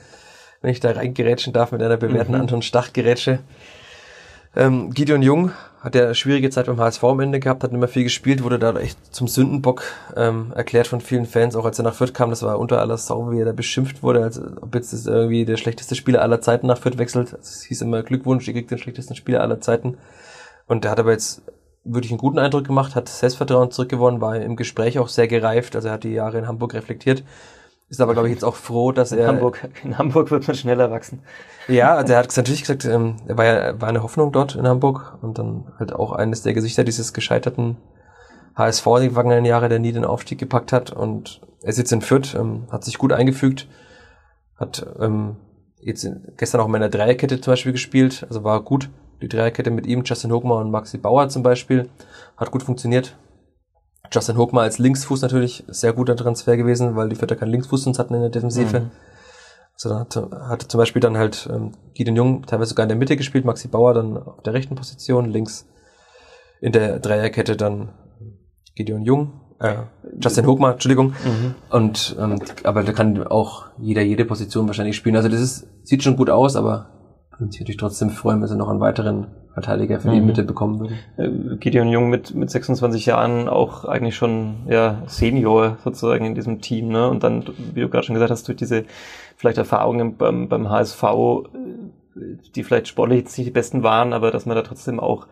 S3: Wenn ich da reingerätschen darf mit einer bewährten mhm. Anton Stach-Gerätsche. Ähm, Gideon Jung hat ja schwierige Zeit beim HSV am Ende gehabt, hat nicht mehr viel gespielt, wurde da echt zum Sündenbock ähm, erklärt von vielen Fans, auch als er nach Fürth kam, das war unter aller Sau, wie er da beschimpft wurde, als ob jetzt das irgendwie der schlechteste Spieler aller Zeiten nach Fürth wechselt. Es hieß immer Glückwunsch, ihr kriegt den schlechtesten Spieler aller Zeiten. Und der hat aber jetzt wirklich einen guten Eindruck gemacht, hat Selbstvertrauen zurückgewonnen, war im Gespräch auch sehr gereift, also er hat die Jahre in Hamburg reflektiert ist aber, glaube ich, jetzt auch froh, dass
S1: in
S3: er.
S1: Hamburg, in Hamburg wird man schneller wachsen.
S3: Ja, also er hat natürlich gesagt, ähm, er war ja war eine Hoffnung dort in Hamburg und dann halt auch eines der Gesichter dieses gescheiterten HSV die vergangenen Jahre, der nie den Aufstieg gepackt hat. Und er sitzt in Fürth, ähm, hat sich gut eingefügt, hat ähm, jetzt in, gestern auch in meiner Dreierkette zum Beispiel gespielt, also war gut. Die Dreierkette mit ihm, Justin Hogmar und Maxi Bauer zum Beispiel, hat gut funktioniert. Justin Hochmar als Linksfuß natürlich sehr guter Transfer gewesen, weil die Vierter keinen Linksfuß sonst hatten in der Defensive. Mhm. Also da hatte, hatte zum Beispiel dann halt ähm, Gideon Jung teilweise sogar in der Mitte gespielt, Maxi Bauer dann auf der rechten Position, links in der Dreierkette dann Gideon Jung, äh, Justin Hochmar, Entschuldigung. Mhm. Und ähm, aber da kann auch jeder jede Position wahrscheinlich spielen. Also das ist, sieht schon gut aus, aber würde sich natürlich trotzdem freuen, wenn sie noch einen weiteren Verteidiger für die mhm. Mitte bekommen würden.
S1: Äh, Gideon Jung mit, mit 26 Jahren auch eigentlich schon ja, Senior sozusagen in diesem Team. Ne? Und dann, wie du gerade schon gesagt hast, durch diese vielleicht Erfahrungen beim, beim HSV, äh, die vielleicht sportlich jetzt nicht die besten waren, aber dass man da trotzdem auch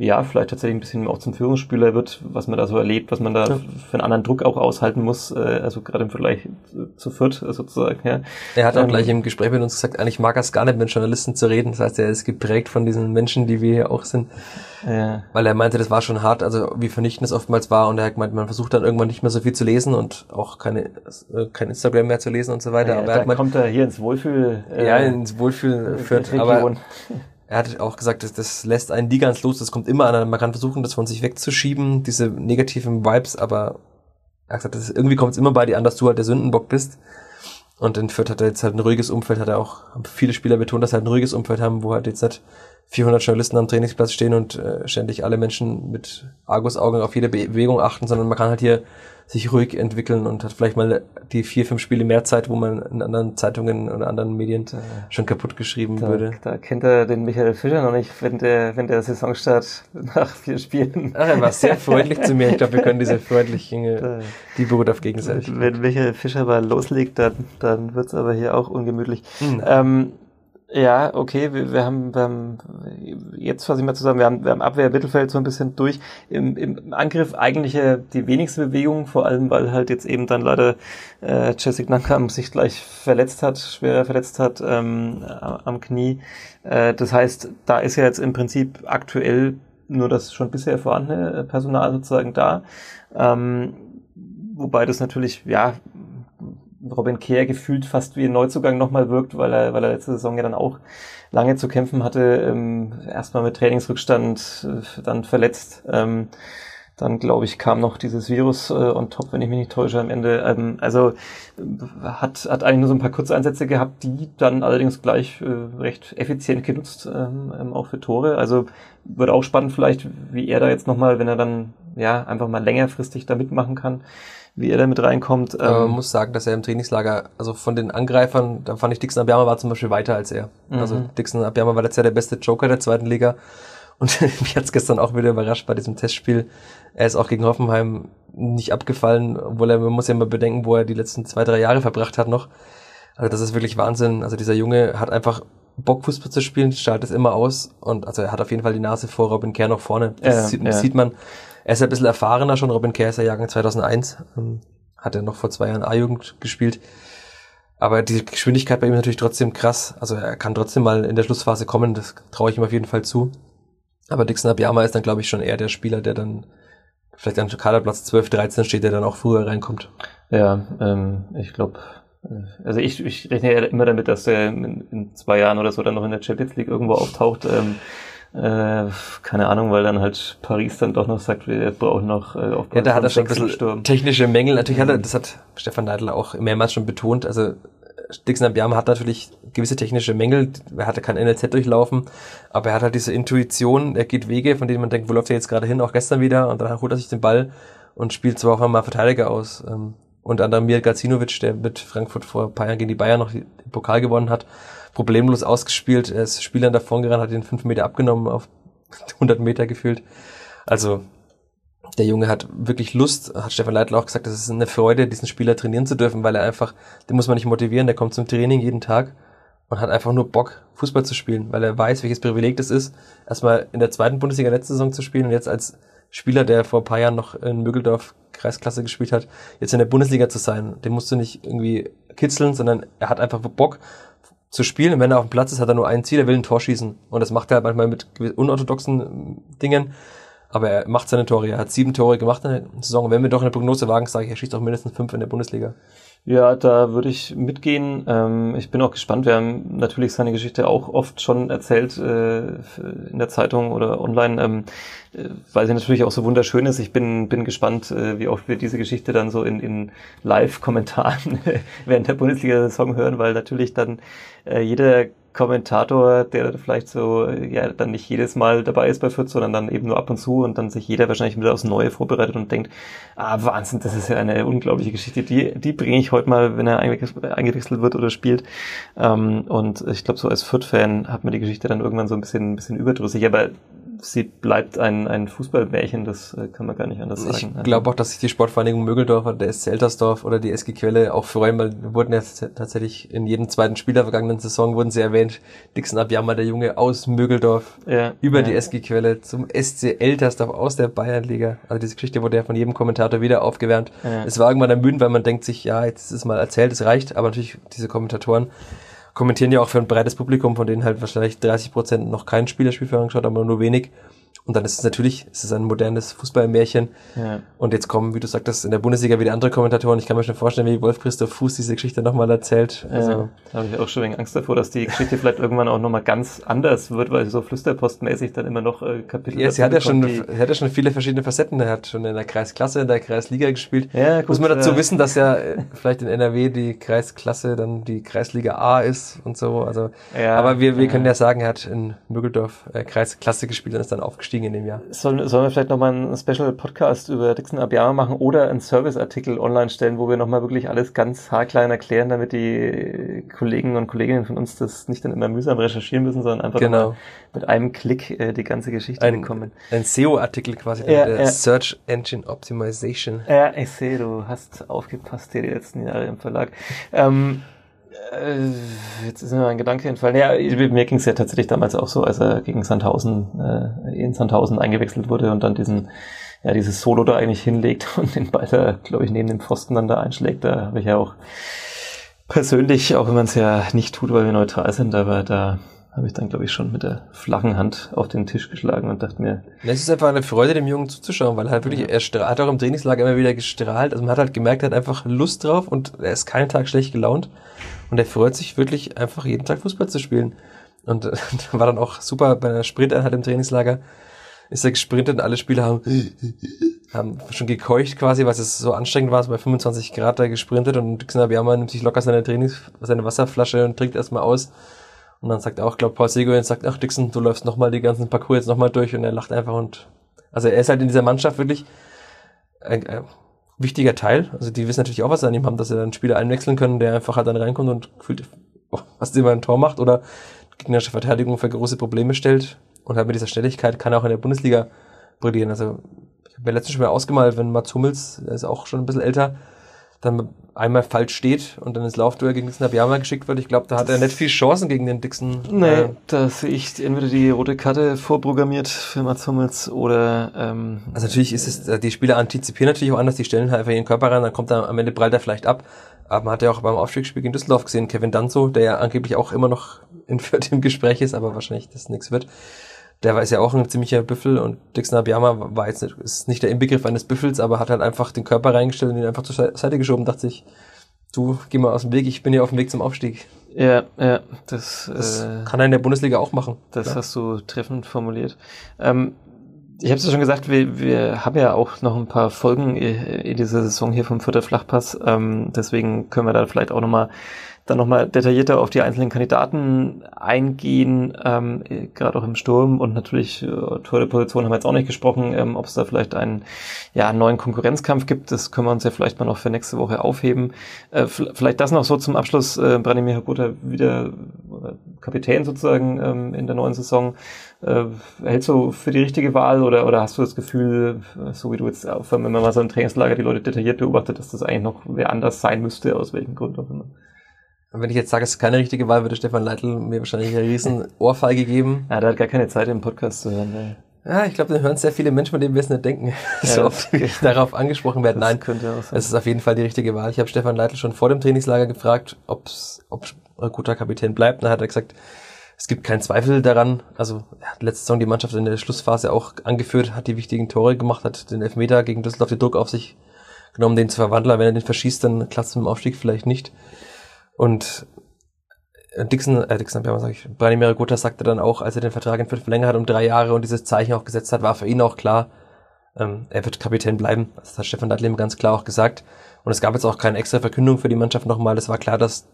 S1: ja, vielleicht tatsächlich ein bisschen auch zum Führungsspieler wird, was man da so erlebt, was man da ja. für einen anderen Druck auch aushalten muss, äh, also gerade im Vergleich zu Fürth sozusagen. Ja.
S3: Er hat auch ähm, gleich im Gespräch mit uns gesagt, eigentlich mag er es gar nicht, mit Journalisten zu reden. Das heißt, er ist geprägt von diesen Menschen, die wir hier auch sind. Ja. Weil er meinte, das war schon hart, also wie vernichtend es oftmals war und er hat gemeint, man versucht dann irgendwann nicht mehr so viel zu lesen und auch keine, äh, kein Instagram mehr zu lesen und so weiter.
S1: Ja,
S3: aber er
S1: gemeint, kommt er hier ins Wohlfühl.
S3: Äh, ja, ins Wohlfühl Fürth. Aber er hat auch gesagt, das, das lässt einen nie ganz los, das kommt immer an. Man kann versuchen, das von sich wegzuschieben, diese negativen Vibes, aber er hat gesagt, das, irgendwie kommt es immer bei dir an, dass du halt der Sündenbock bist. Und in Fürth hat er jetzt halt ein ruhiges Umfeld, hat er auch, viele Spieler betont, dass er halt ein ruhiges Umfeld haben, wo halt jetzt nicht 400 Journalisten am Trainingsplatz stehen und äh, ständig alle Menschen mit Argusaugen auf jede Bewegung achten, sondern man kann halt hier sich ruhig entwickeln und hat vielleicht mal die vier, fünf Spiele mehr Zeit, wo man in anderen Zeitungen oder anderen Medien da, schon kaputt geschrieben
S1: da,
S3: würde.
S1: Da kennt er den Michael Fischer noch nicht, wenn der, wenn der Saisonstart nach vier Spielen.
S3: Ach, er war sehr freundlich zu mir. Ich glaube, wir können diese freundliche, die beruht auf gegenseitig.
S1: Wenn Michael Fischer mal loslegt, dann, dann wird's aber hier auch ungemütlich. Mhm. Ähm, ja, okay, wir, wir, haben, haben jetzt fasse ich mal zusammen, wir haben, wir haben Abwehr, Mittelfeld so ein bisschen durch. Im, im Angriff eigentlich die wenigste Bewegung, vor allem weil halt jetzt eben dann leider äh, Jessica Nankam sich gleich verletzt hat, schwerer verletzt hat ähm, am Knie. Äh, das heißt, da ist ja jetzt im Prinzip aktuell nur das schon bisher vorhandene Personal sozusagen da. Ähm, wobei das natürlich, ja, Robin Kehr gefühlt fast wie ein Neuzugang nochmal wirkt, weil er, weil er letzte Saison ja dann auch lange zu kämpfen hatte. Ähm, erstmal mit Trainingsrückstand, äh, dann verletzt. Ähm, dann, glaube ich, kam noch dieses Virus äh, on top, wenn ich mich nicht täusche, am Ende. Ähm, also äh, hat, hat eigentlich nur so ein paar Kurzeinsätze gehabt, die dann allerdings gleich äh, recht effizient genutzt, ähm, ähm auch für Tore. Also wird auch spannend vielleicht, wie er da jetzt nochmal, wenn er dann ja einfach mal längerfristig da mitmachen kann wie er da mit reinkommt.
S3: Aber man ähm, muss sagen, dass er im Trainingslager, also von den Angreifern, da fand ich Dixon Abiyama war zum Beispiel weiter als er. Mhm. Also Dixon Abiyama war letztes Jahr der beste Joker der zweiten Liga. Und mich hat's gestern auch wieder überrascht bei diesem Testspiel. Er ist auch gegen Hoffenheim nicht abgefallen, obwohl er, man muss ja mal bedenken, wo er die letzten zwei, drei Jahre verbracht hat noch. Also das ist wirklich Wahnsinn. Also dieser Junge hat einfach Bock, Fußball zu spielen, strahlt es immer aus und also er hat auf jeden Fall die Nase vor Robin Kerr noch vorne. Das ja, sieht, ja. sieht man. Er ist ein bisschen erfahrener schon. Robin Kerr ist ja Jahrgang 2001. Ähm, hat er noch vor zwei Jahren A-Jugend gespielt. Aber die Geschwindigkeit bei ihm ist natürlich trotzdem krass. Also er kann trotzdem mal in der Schlussphase kommen. Das traue ich ihm auf jeden Fall zu. Aber Dixon Abiyama ist dann, glaube ich, schon eher der Spieler, der dann vielleicht an Kaderplatz 12, 13 steht, der dann auch früher reinkommt.
S1: Ja, ähm, ich glaube, äh, also ich, ich rechne ja immer damit, dass der in, in, zwei Jahren oder so dann noch in der Champions League irgendwo auftaucht. Ähm, äh, keine Ahnung, weil dann halt Paris dann doch noch sagt, wir brauchen noch
S3: äh, auf Ja, da hat er schon ein bisschen Sturm. technische Mängel. Natürlich hat er, das hat Stefan Neidl auch mehrmals schon betont. Also Dixon Abiyama hat natürlich gewisse technische Mängel. Er hatte kein NLZ durchlaufen, aber er hat halt diese Intuition. Er geht Wege, von denen man denkt, wo läuft er jetzt gerade hin? Auch gestern wieder und dann holt er sich den Ball und spielt zwar auch einmal Verteidiger aus. Ähm, und anderem Mir Gacinovic, der mit Frankfurt vor ein paar Jahren gegen die Bayern noch den Pokal gewonnen hat, problemlos ausgespielt. Er ist Spielern davon gerannt, hat den fünf Meter abgenommen auf 100 Meter gefühlt. Also der Junge hat wirklich Lust, hat Stefan Leitl auch gesagt, das ist eine Freude, diesen Spieler trainieren zu dürfen, weil er einfach, den muss man nicht motivieren, der kommt zum Training jeden Tag und hat einfach nur Bock, Fußball zu spielen, weil er weiß, welches Privileg das ist, erstmal in der zweiten Bundesliga letzte Saison zu spielen und jetzt als Spieler, der vor ein paar Jahren noch in Mögeldorf Kreisklasse gespielt hat, jetzt in der Bundesliga zu sein. Den musst du nicht irgendwie kitzeln, sondern er hat einfach Bock zu spielen. Und wenn er auf dem Platz ist, hat er nur ein Ziel, er will ein Tor schießen. Und das macht er halt manchmal mit unorthodoxen Dingen. Aber er macht seine Tore. Er hat sieben Tore gemacht in der Saison. Wenn wir doch eine Prognose wagen, sage ich, er schießt auch mindestens fünf in der Bundesliga.
S1: Ja, da würde ich mitgehen. Ähm, ich bin auch gespannt. Wir haben natürlich seine Geschichte auch oft schon erzählt äh, in der Zeitung oder online, ähm, äh, weil sie natürlich auch so wunderschön ist. Ich bin, bin gespannt, äh, wie oft wir diese Geschichte dann so in, in Live-Kommentaren während der Bundesliga-Saison hören, weil natürlich dann jeder Kommentator, der vielleicht so, ja, dann nicht jedes Mal dabei ist bei Fürth, sondern dann eben nur ab und zu und dann sich jeder wahrscheinlich wieder aufs Neue vorbereitet und denkt, ah, Wahnsinn, das ist ja eine unglaubliche Geschichte, die, die bringe ich heute mal, wenn er eingewechselt wird oder spielt. Ähm, und ich glaube, so als Fürth-Fan hat man die Geschichte dann irgendwann so ein bisschen, ein bisschen überdrüssig, aber sie bleibt ein, ein Fußballmärchen, das äh, kann man gar nicht anders
S3: sagen. Ich glaube auch, dass sich die Sportvereinigung Mögeldorf oder der SC Eltersdorf oder die SG Quelle auch freuen, weil wurden ja tatsächlich in jedem zweiten Spiel der vergangenen Saison wurden sie erwähnt. Dixon Abjammer, der Junge aus Mögeldorf, ja, über ja. die SG Quelle zum SC Eltersdorf aus der Bayernliga. Also diese Geschichte wurde ja von jedem Kommentator wieder aufgewärmt. Ja. Es war irgendwann ermüdend, weil man denkt sich, ja, jetzt ist es mal erzählt, es reicht, aber natürlich diese Kommentatoren kommentieren ja auch für ein breites Publikum, von denen halt wahrscheinlich 30 Prozent noch kein Spielerspiel angeschaut, aber nur wenig. Und dann ist es natürlich, es ist ein modernes Fußballmärchen. Ja. Und jetzt kommen, wie du sagtest, in der Bundesliga wieder andere Kommentatoren. Ich kann mir schon vorstellen, wie Wolf Christoph Fuß diese Geschichte nochmal erzählt.
S1: Also, ja, da habe ich auch schon wegen Angst davor, dass die Geschichte vielleicht irgendwann auch nochmal ganz anders wird, weil sie so flüsterpostmäßig dann immer noch äh,
S3: Kapitel Ja, sie hat ja schon, hat ja schon viele verschiedene Facetten. Er hat schon in der Kreisklasse, in der Kreisliga gespielt. Ja, gut, Muss man dazu ja. wissen, dass ja äh, vielleicht in NRW die Kreisklasse dann die Kreisliga A ist und so. Also, ja, aber wir, wir können ja sagen, er hat in Mögeldorf äh, Kreisklasse gespielt und ist dann aufgestiegen ging in dem Jahr.
S1: Sollen, sollen wir vielleicht nochmal einen Special-Podcast über Dixon Abiyama machen oder einen Serviceartikel online stellen, wo wir nochmal wirklich alles ganz haarklein erklären, damit die Kollegen und Kolleginnen von uns das nicht dann immer mühsam recherchieren müssen, sondern einfach
S3: Genau.
S1: mit einem Klick äh, die ganze Geschichte
S3: Ein,
S1: bekommen.
S3: ein SEO-Artikel quasi,
S1: Ja,
S3: der
S1: ja.
S3: Search Engine Optimization.
S1: Ja, ich sehe, du hast aufgepasst hier die letzten Jahre im Verlag. Ähm, äh, jetzt ist mir mein Gedanke entfallen. Ja, mir ging es ja tatsächlich damals auch so, als er gegen Sandhausen, äh, in Sandhausen eingewechselt wurde und dann diesen, ja, dieses Solo da eigentlich hinlegt und den Ball da, glaube ich, neben dem Pfosten dann da einschlägt. Da habe ich ja auch persönlich, auch wenn man es ja nicht tut, weil wir neutral sind, aber da habe ich dann, glaube ich, schon mit der flachen Hand auf den Tisch geschlagen und dachte mir,
S3: Es ist einfach eine Freude, dem Jungen zuzuschauen, weil er halt wirklich,
S1: Ja.
S3: er strahlt, hat auch im Trainingslager immer wieder gestrahlt. Also man hat halt gemerkt, er hat einfach Lust drauf und er ist keinen Tag schlecht gelaunt. Und er freut sich wirklich einfach jeden Tag Fußball zu spielen. Und äh, war dann auch super bei einer Sprinteinheit im Trainingslager. Ist er gesprintet und alle Spieler haben, haben schon gekeucht quasi, weil es so anstrengend war, so bei 25 Grad da gesprintet und Abiyama nimmt sich locker seine Trainings, seine Wasserflasche und trinkt erstmal aus. Und dann sagt auch, glaube Paul Seguin sagt, ach Dixon, du läufst nochmal die ganzen Parcours jetzt nochmal durch und er lacht einfach und also er ist halt in dieser Mannschaft wirklich ein, ein wichtiger Teil. Also die wissen natürlich auch, was sie an ihm haben, dass sie dann Spieler einwechseln können, der einfach halt dann reinkommt und gefühlt oh, was immer ein Tor macht oder gegnerische Verteidigung für große Probleme stellt. Und halt mit dieser Schnelligkeit kann er auch in der Bundesliga brillieren. Also ich habe mir letztens schon mal ausgemalt, wenn Mats Hummels, der ist auch schon ein bisschen älter, dann einmal falsch steht und dann ins Laufduell gegen Dixon Abiyama geschickt wird. Ich glaube, da hat er nicht viel Chancen gegen den Dixon.
S1: Nee,
S3: Äh,
S1: da sehe ich entweder die rote Karte vorprogrammiert für Mats Hummels oder ähm,
S3: Also natürlich ist es, äh, die Spieler antizipieren natürlich auch anders, die stellen halt einfach ihren Körper rein, dann kommt er am Ende prallt er vielleicht ab. Aber man hat ja auch beim Aufstiegsspiel gegen Düsseldorf gesehen, Kevin Danzo, der ja angeblich auch immer noch in Fürth im Gespräch ist, aber wahrscheinlich das nichts wird. Der war ist ja auch ein ziemlicher Büffel und Dixon Abiyama war jetzt nicht, ist nicht der Inbegriff eines Büffels, aber hat halt einfach den Körper reingestellt und ihn einfach zur Seite- geschoben, dachte ich, du geh mal aus dem Weg, ich bin ja auf dem Weg zum Aufstieg.
S1: ja, ja, das,
S3: Das
S1: äh,
S3: kann er in der Bundesliga auch machen.
S1: das
S3: Ja.
S1: hast du treffend formuliert. Ähm, ich habe es ja schon gesagt, wir, wir haben ja auch noch ein paar Folgen i- in dieser Saison hier vom Vierter Flachpass. Ähm, deswegen können wir da vielleicht auch nochmal dann nochmal detaillierter auf die einzelnen Kandidaten eingehen, ähm, äh, gerade auch im Sturm und natürlich äh, Tor der Position haben wir jetzt auch nicht gesprochen, ähm, ob es da vielleicht einen, ja, neuen Konkurrenzkampf gibt, das können wir uns ja vielleicht mal noch für nächste Woche aufheben. Äh, vielleicht das noch so zum Abschluss, äh, Branimir Haguta wieder Kapitän sozusagen ähm, in der neuen Saison. Äh, hältst du für die richtige Wahl oder, oder hast du das Gefühl, äh, so wie du jetzt, wenn man mal so im Trainingslager die Leute detailliert beobachtet, dass das eigentlich noch wer anders sein müsste, aus welchem Grund auch immer?
S3: Wenn ich jetzt sage, es ist keine richtige Wahl, würde Stefan Leitl mir wahrscheinlich eine riesen Ohrfeige geben.
S1: Ja, der hat gar keine Zeit im Podcast zu hören. ey.
S3: Ja, ich glaube, da hören sehr viele Menschen, von denen wir es nicht denken, so
S1: Ja,
S3: oft wie darauf angesprochen werden. Nein,
S1: könnte auch sein.
S3: es ist auf jeden Fall die richtige Wahl. Ich habe Stefan Leitl schon vor dem Trainingslager gefragt, ob's, ob ein guter Kapitän bleibt. Dann hat er gesagt, es gibt keinen Zweifel daran. Also er hat letzte Saison die Mannschaft in der Schlussphase auch angeführt, hat die wichtigen Tore gemacht, hat den Elfmeter gegen Düsseldorf den Druck auf sich genommen, den zu verwandeln. Wenn er den verschießt, dann klappt es mit dem Aufstieg vielleicht nicht. Und äh, Dixon, äh, Dixon, ja, sag ich, Branimir Gotha sagte dann auch, als er den Vertrag in Fürth verlängert hat um drei Jahre und dieses Zeichen auch gesetzt hat, war für ihn auch klar, ähm, er wird Kapitän bleiben. Das hat Stefan ihm ganz klar auch gesagt. Und es gab jetzt auch keine extra Verkündung für die Mannschaft nochmal. Es war klar, dass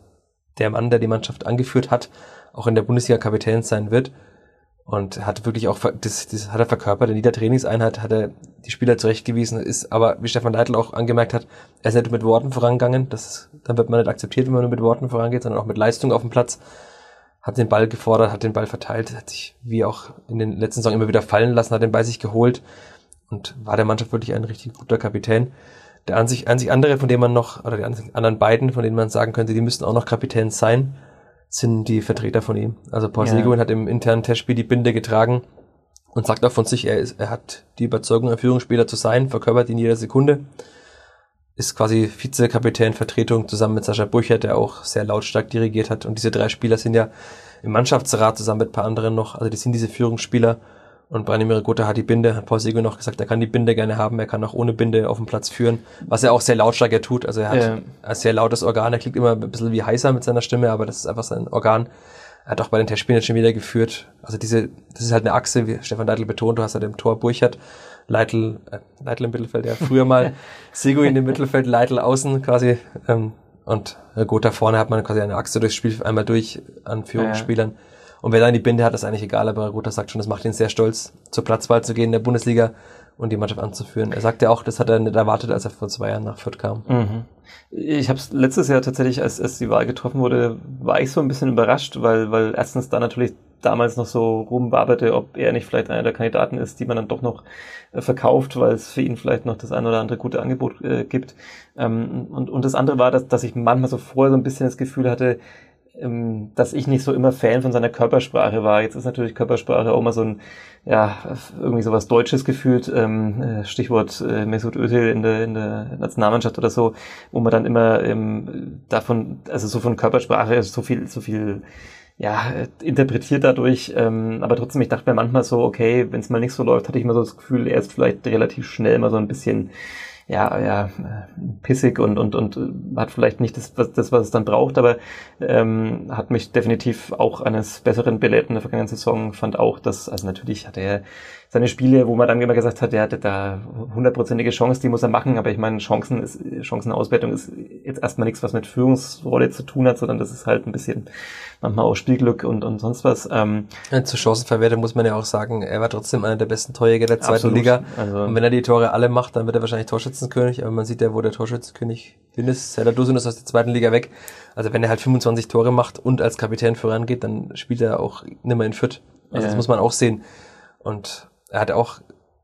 S3: der Mann, der die Mannschaft angeführt hat, auch in der Bundesliga Kapitän sein wird. Und hat wirklich auch, das, das hat er verkörpert. In jeder Trainingseinheit hat er die Spieler zurechtgewiesen, ist aber, wie Stefan Leitl auch angemerkt hat, er ist nicht mit Worten vorangegangen. Das, dann wird man nicht akzeptiert, wenn man nur mit Worten vorangeht, sondern auch mit Leistung auf dem Platz. Hat den Ball gefordert, hat den Ball verteilt, hat sich, wie auch in den letzten Saison immer wieder fallen lassen, hat den bei sich geholt und war der Mannschaft wirklich ein richtig guter Kapitän. Der an sich andere, von dem man noch, oder die an- anderen beiden, von denen man sagen könnte, die müssten auch noch Kapitän sein, sind die Vertreter von ihm. Also Paul
S1: Ja.
S3: Seguin hat im internen Testspiel die Binde getragen und sagt auch von sich, er, ist, er hat die Überzeugung, ein Führungsspieler zu sein, verkörpert ihn jeder Sekunde. Ist quasi Vizekapitän, Vertretung zusammen mit Sascha Burchert, der auch sehr lautstark dirigiert hat. Und diese drei Spieler sind ja im Mannschaftsrat zusammen mit ein paar anderen noch. Also die sind diese Führungsspieler. Und Branimir Gotha hat die Binde, hat Paul Seguin noch gesagt, er kann die Binde gerne haben, er kann auch ohne Binde auf dem Platz führen, was er auch sehr lautstark er tut. Also er hat
S1: Ja.
S3: ein sehr lautes Organ, er klingt immer ein bisschen wie heißer mit seiner Stimme, aber das ist einfach sein Organ. Er hat auch bei den Testspielen schon wieder geführt. Also diese, das ist halt eine Achse, wie Stefan Leitl betont, du hast ja dem Tor Burchert, Leitl, äh, Leitl im Mittelfeld, ja, früher mal Seguin im Mittelfeld, Leitl außen quasi, ähm, und Gotha vorne hat man quasi eine Achse durchs Spiel einmal durch an Führungsspielern. Und wer dann die Binde hat, ist eigentlich egal, aber Rother sagt schon, das macht ihn sehr stolz, zur Platzwahl zu gehen in der Bundesliga und die Mannschaft anzuführen. Er sagt ja auch, das hat er nicht erwartet, als er vor zwei Jahren nach Fürth kam.
S1: Mhm. Ich habe es letztes Jahr tatsächlich, als, als die Wahl getroffen wurde, war ich so ein bisschen überrascht, weil, weil erstens da natürlich damals noch so rumwaberte, ob er nicht vielleicht einer der Kandidaten ist, die man dann doch noch äh, verkauft, weil es für ihn vielleicht noch das ein oder andere gute Angebot äh, gibt. Ähm, und, und das andere war, dass, dass ich manchmal so vorher so ein bisschen das Gefühl hatte, dass ich nicht so immer Fan von seiner Körpersprache war. Jetzt ist natürlich Körpersprache auch mal so ein, ja, irgendwie sowas Deutsches gefühlt, ähm, äh, Stichwort äh, Mesut Özil in der, in der Nationalmannschaft oder so, wo man dann immer ähm, davon, also so von Körpersprache so viel, so viel ja, interpretiert dadurch, ähm, aber trotzdem, ich dachte mir manchmal so, okay, wenn es mal nicht so läuft, hatte ich immer so das Gefühl, er ist vielleicht relativ schnell mal so ein bisschen ja, ja, pissig und, und, und hat vielleicht nicht das, was, das, was es dann braucht, aber ähm, hat mich definitiv auch eines Besseren belehrt in der vergangenen Saison, fand auch, dass, also natürlich hat er seine Spiele, wo man dann immer gesagt hat, er hatte da hundertprozentige Chance, die muss er machen, aber ich meine, Chancen ist, Chancenauswertung ist jetzt erstmal nichts, was mit Führungsrolle zu tun hat, sondern das ist halt ein bisschen manchmal auch Spielglück und, und sonst was. Ähm,
S3: ja, zur Chancenverwertung muss man ja auch sagen, er war trotzdem einer der besten Torjäger der zweiten absolut. Liga. Also, und wenn er die Tore alle macht, dann wird er wahrscheinlich Torschützenkönig, aber man sieht ja, wo der Torschützenkönig hin ist. Serdar Dusun ist aus der zweiten Liga weg. Also wenn er halt 25 Tore macht und als Kapitän vorangeht, dann spielt er auch nimmer in Fürth. Also ja. das muss man auch sehen. Und er hat auch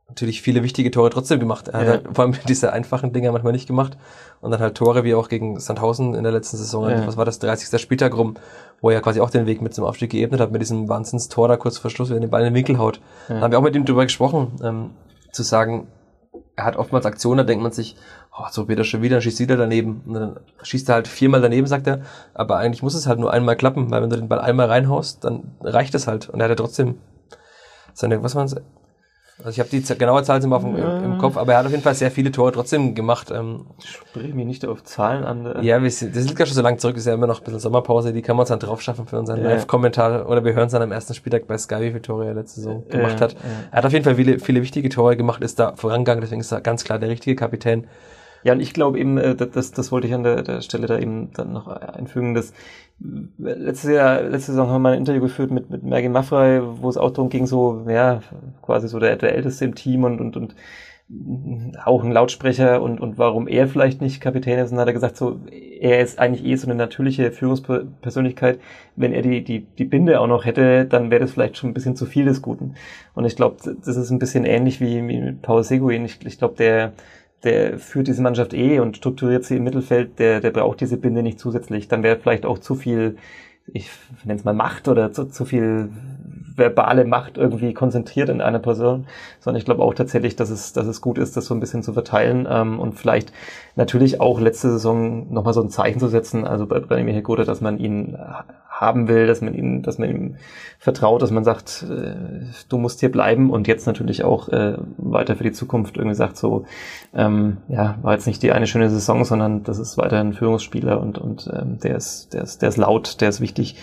S3: natürlich viele wichtige Tore trotzdem gemacht. Er hat ja. halt vor allem diese einfachen Dinger manchmal nicht gemacht. Und dann halt Tore wie auch gegen Sandhausen in der letzten Saison. Ja. Was war das? 30. Spieltag rum, wo er quasi auch den Weg mit zum Aufstieg geebnet hat, mit diesem Wahnsinns-Tor da kurz vor Schluss, wenn er den Ball in den Winkel haut. Ja. Da haben wir auch mit ihm drüber gesprochen, ähm, zu sagen, er hat oftmals Aktionen, da denkt man sich, oh, so wird er schon wieder, dann schießt wieder daneben. Und dann schießt er halt viermal daneben, sagt er. Aber eigentlich muss es halt nur einmal klappen, weil wenn du den Ball einmal reinhaust, dann reicht es halt. Und er hat ja trotzdem seine, was waren es, also ich habe die genaue Zahl immer dem, ja. im Kopf, aber er hat auf jeden Fall sehr viele Tore trotzdem gemacht. Ähm,
S1: Sprich mich nicht auf Zahlen an.
S3: Äh. Ja, wir, das liegt ja schon so lange zurück, ist ja immer noch ein bisschen Sommerpause, die kann man uns dann drauf schaffen für unseren ja. Live-Kommentar oder wir hören es dann am ersten Spieltag bei Sky, wie viele Tore er letzte Saison gemacht hat. Er hat auf jeden Fall viele, viele wichtige Tore gemacht, ist da vorangegangen, deswegen ist er ganz klar der richtige Kapitän.
S1: Ja, und ich glaube eben, äh, das, das wollte ich an der, der Stelle da eben dann noch einfügen, dass letztes Jahr, letzte Saison haben wir ein Interview geführt mit, mit Mergin Maffrey, wo es auch darum ging, so, ja, quasi so der, der Älteste im Team und, und, und auch ein Lautsprecher und, und warum er vielleicht nicht Kapitän ist. Und hat er gesagt, so, er ist eigentlich eh so eine natürliche Führungspersönlichkeit. Wenn er die, die, die Binde auch noch hätte, dann wäre das vielleicht schon ein bisschen zu viel des Guten. Und ich glaube, das ist ein bisschen ähnlich wie, wie mit Paul Seguin. Ich, ich glaube, der, der führt diese Mannschaft eh und strukturiert sie im Mittelfeld, der, der braucht diese Binde nicht zusätzlich. Dann wäre vielleicht auch zu viel, ich nenne es mal Macht oder zu, zu viel verbale Macht irgendwie konzentriert in einer Person, sondern ich glaube auch tatsächlich, dass es, dass es gut ist, das so ein bisschen zu verteilen ähm, und vielleicht natürlich auch letzte Saison nochmal so ein Zeichen zu setzen, also bei Branimir Hegoda, dass man ihn haben will, dass man ihn, dass man ihm vertraut, dass man sagt, äh, du musst hier bleiben und jetzt natürlich auch äh, weiter für die Zukunft irgendwie sagt so, ähm, ja, war jetzt nicht die eine schöne Saison, sondern das ist weiter ein Führungsspieler und, und ähm, der ist, der ist, der ist laut, der ist wichtig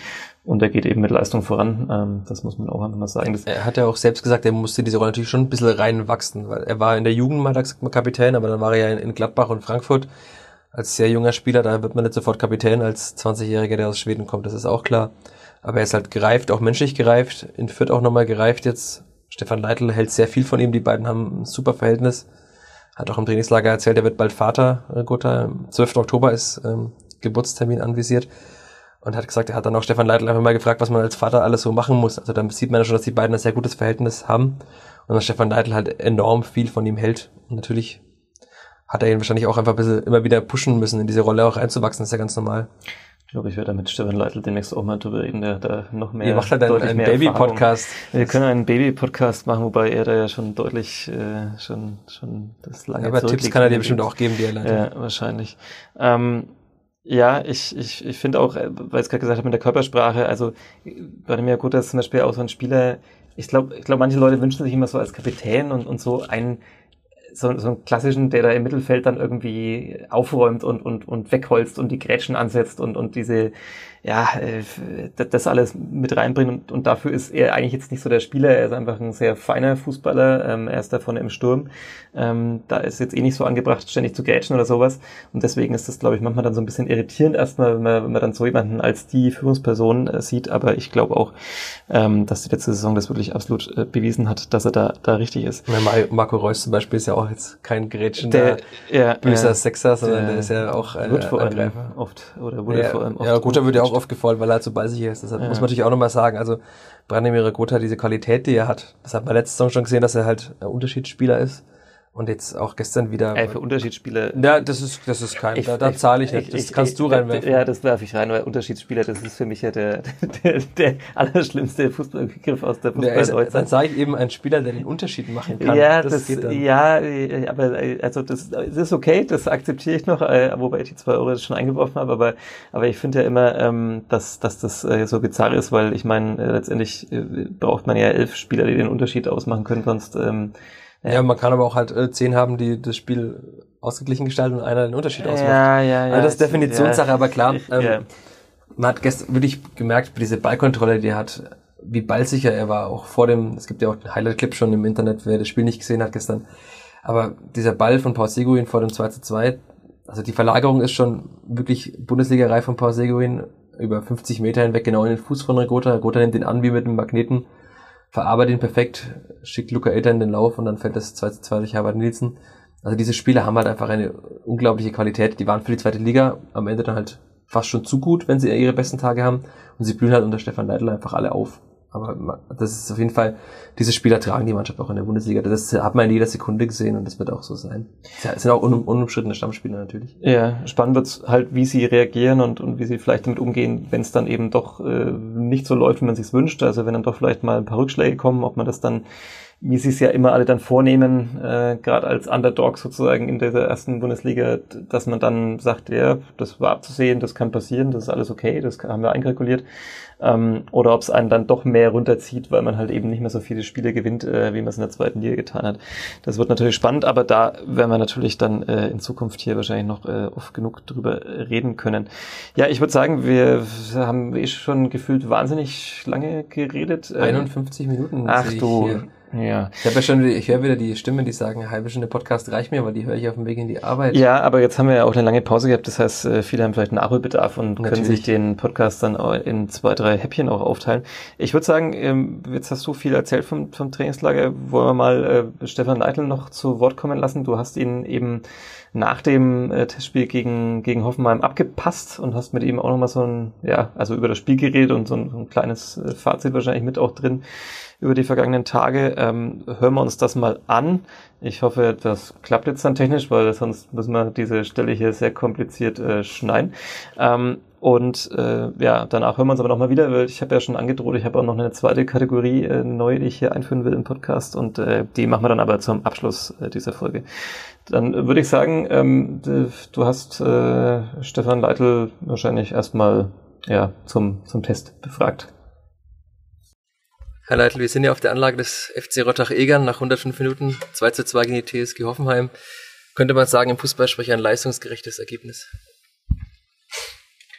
S1: und er geht eben mit Leistung voran. Ähm, das muss man auch einfach mal sagen. Das
S3: er hat ja auch selbst gesagt, er musste diese Rolle natürlich schon ein bisschen reinwachsen, weil er war in der Jugend mal Kapitän, aber dann war er ja in, Gladbach und Frankfurt als sehr junger Spieler, da wird man nicht sofort Kapitän als 20-Jähriger, der aus Schweden kommt, das ist auch klar. Aber er ist halt gereift, auch menschlich gereift, in Fürth auch nochmal gereift jetzt. Stefan Leitl hält sehr viel von ihm, die beiden haben ein super Verhältnis. Hat auch im Trainingslager erzählt, er wird bald Vater, Gotha. 12. Oktober ist ähm, Geburtstermin anvisiert und hat gesagt, er hat dann auch Stefan Leitl einfach mal gefragt, was man als Vater alles so machen muss. Also dann sieht man ja schon, dass die beiden ein sehr gutes Verhältnis haben und dass Stefan Leitl halt enorm viel von ihm hält. Und natürlich hat er ihn wahrscheinlich auch einfach ein bisschen immer wieder pushen müssen, in diese Rolle auch einzuwachsen, das ist ja ganz normal.
S1: Ich glaube, ich werde mit Stefan Leitl demnächst auch mal drüber reden, der da noch mehr.
S3: Ihr macht halt einen, einen Baby-Podcast.
S1: Wir können einen Baby-Podcast machen, wobei er da ja schon deutlich, äh, schon, schon das lange
S3: ja, Aber Tipps kann er dir bestimmt auch geben, die er
S1: leitet. Ja, wahrscheinlich. Ähm, ja, ich, ich, ich finde auch, äh, weil ich es gerade gesagt habe mit der Körpersprache, also bei mir gut, dass zum Beispiel auch so ein Spieler, ich glaube, ich glaube, manche Leute wünschen sich immer so als Kapitän und, und so einen, so, so einen klassischen, der da im Mittelfeld dann irgendwie aufräumt und, und, und wegholzt und die Grätschen ansetzt und, und diese, ja, äh, das alles mit reinbringen und, und dafür ist er eigentlich jetzt nicht so der Spieler, er ist einfach ein sehr feiner Fußballer, ähm, er ist davon im Sturm, ähm, da ist jetzt eh nicht so angebracht, ständig zu grätschen oder sowas. Und deswegen ist das, glaube ich, manchmal dann so ein bisschen irritierend erstmal, wenn man, wenn man dann so jemanden als die Führungsperson äh, sieht, aber ich glaube auch, ähm, dass die letzte Saison das wirklich absolut äh, bewiesen hat, dass er da, da richtig ist.
S3: Marco Reus zum Beispiel ist ja auch jetzt kein grätschender,
S1: ja,
S3: böser äh, Sechser, sondern der ist ja auch
S1: äh, wird vor allem oft, oder wurde
S3: ja,
S1: vor allem oft
S3: Ja, Guter wird ja auch oft gefallen, weil er halt so ballsicher ist. Das ja. muss man natürlich auch nochmal sagen. Also Branimir Gotha, diese Qualität, die er hat, das hat man letzte Saison schon gesehen, dass er halt ein Unterschiedsspieler ist. Und jetzt auch gestern wieder.
S1: Ey, für Unterschiedsspieler.
S3: Ja, das ist, das ist kein, ich, da, da zahle ich nicht. Ich, das ich, kannst du reinwerfen.
S1: Ja, das werfe ich rein, weil Unterschiedsspieler, das ist für mich ja der, der, der allerschlimmste Fußballbegriff aus der
S3: Fußball. Ja, dann sage ich eben einen Spieler, der den Unterschied machen kann.
S1: Ja, das, das ja, aber also das, das ist okay, das akzeptiere ich noch, äh, wobei ich die zwei Euro schon eingeworfen habe, aber, aber ich finde ja immer, ähm, dass, dass das äh, so bizarr ist, weil ich meine, äh, letztendlich braucht man ja elf Spieler, die den Unterschied ausmachen können, sonst ähm,
S3: ja, man kann aber auch halt äh, zehn haben, die das Spiel ausgeglichen gestalten und einer den Unterschied ausmacht.
S1: Ja, ja, ja.
S3: Also das ist Definitionssache, ja. aber klar. Ähm, ja. Man hat gestern wirklich gemerkt, diese Ballkontrolle, die er hat, wie ballsicher er war, auch vor dem, es gibt ja auch einen Highlight-Clip schon im Internet, wer das Spiel nicht gesehen hat gestern. Aber dieser Ball von Paul Seguin vor dem 2 zu 2, also die Verlagerung ist schon wirklich Bundesliga-Reihe von Paul Seguin über 50 Meter hinweg genau in den Fuß von Regota. Regota nimmt den an wie mit einem Magneten verarbeitet ihn perfekt, schickt Luca Elter in den Lauf und dann fällt das 2 zu 2 durch Herbert Nielsen. Also diese Spieler haben halt einfach eine unglaubliche Qualität. Die waren für die zweite Liga am Ende dann halt fast schon zu gut, wenn sie ihre besten Tage haben. Und sie blühen halt unter Stefan Leitl einfach alle auf. Aber das ist auf jeden Fall, diese Spieler tragen die Mannschaft auch in der Bundesliga. Das hat man in jeder Sekunde gesehen und das wird auch so sein. Es sind auch un unumstrittene Stammspieler natürlich.
S1: Ja, spannend wird's halt, wie sie reagieren und, und wie sie vielleicht damit umgehen, wenn es dann eben doch äh, nicht so läuft, wie man sich's wünscht. Also wenn dann doch vielleicht mal ein paar Rückschläge kommen, ob man das dann wie sie es ja immer alle dann vornehmen, äh, gerade als Underdog sozusagen in dieser ersten Bundesliga, dass man dann sagt, ja, das war abzusehen, das kann passieren, das ist alles okay, das haben wir einkalkuliert. Ähm, oder ob es einen dann doch mehr runterzieht, weil man halt eben nicht mehr so viele Spiele gewinnt, äh, wie man es in der zweiten Liga getan hat. Das wird natürlich spannend, aber da werden wir natürlich dann äh, in Zukunft hier wahrscheinlich noch äh, oft genug drüber reden können. Ja, ich würde sagen, wir haben eh schon gefühlt wahnsinnig lange geredet.
S3: 51 Minuten.
S1: Ach du. Hier.
S3: Ja. Ich habe ja schon, ich höre wieder die Stimmen, die sagen, eine halbe Stunde Podcast reicht mir, weil die höre ich auf dem Weg in die Arbeit.
S1: Ja, aber jetzt haben wir ja auch eine lange Pause gehabt, das heißt, äh, viele haben vielleicht Nachholbedarf und Natürlich. können sich den Podcast dann in zwei, drei Häppchen auch aufteilen. Ich würde sagen, ähm, jetzt hast du viel erzählt vom, vom Trainingslager. Wollen wir mal äh, Stefan Leitl noch zu Wort kommen lassen? Du hast ihn eben nach dem äh, Testspiel gegen, gegen Hoffenheim abgepasst und hast mit ihm auch nochmal so ein, ja, also über das Spiel geredet und so ein, so ein kleines äh, Fazit wahrscheinlich mit auch drin über die vergangenen Tage. Ähm, hören wir uns das mal an. Ich hoffe, das klappt jetzt dann technisch, weil sonst müssen wir diese Stelle hier sehr kompliziert äh, schneiden. Ähm, und äh, ja, danach hören wir uns aber nochmal wieder, weil ich habe ja schon angedroht, ich habe auch noch eine zweite Kategorie äh, neu, die ich hier einführen will im Podcast und äh, die machen wir dann aber zum Abschluss äh, dieser Folge. Dann würde ich sagen, ähm, du hast äh, Stefan Leitl wahrscheinlich erstmal ja, zum, zum Test befragt.
S3: Herr Leitl, wir sind ja auf der Anlage des FC Rottach-Egern nach 105 Minuten 2 zu 2 gegen die TSG Hoffenheim. Könnte man sagen, im Fußballsprecher ein leisungsgerechtes Ergebnis?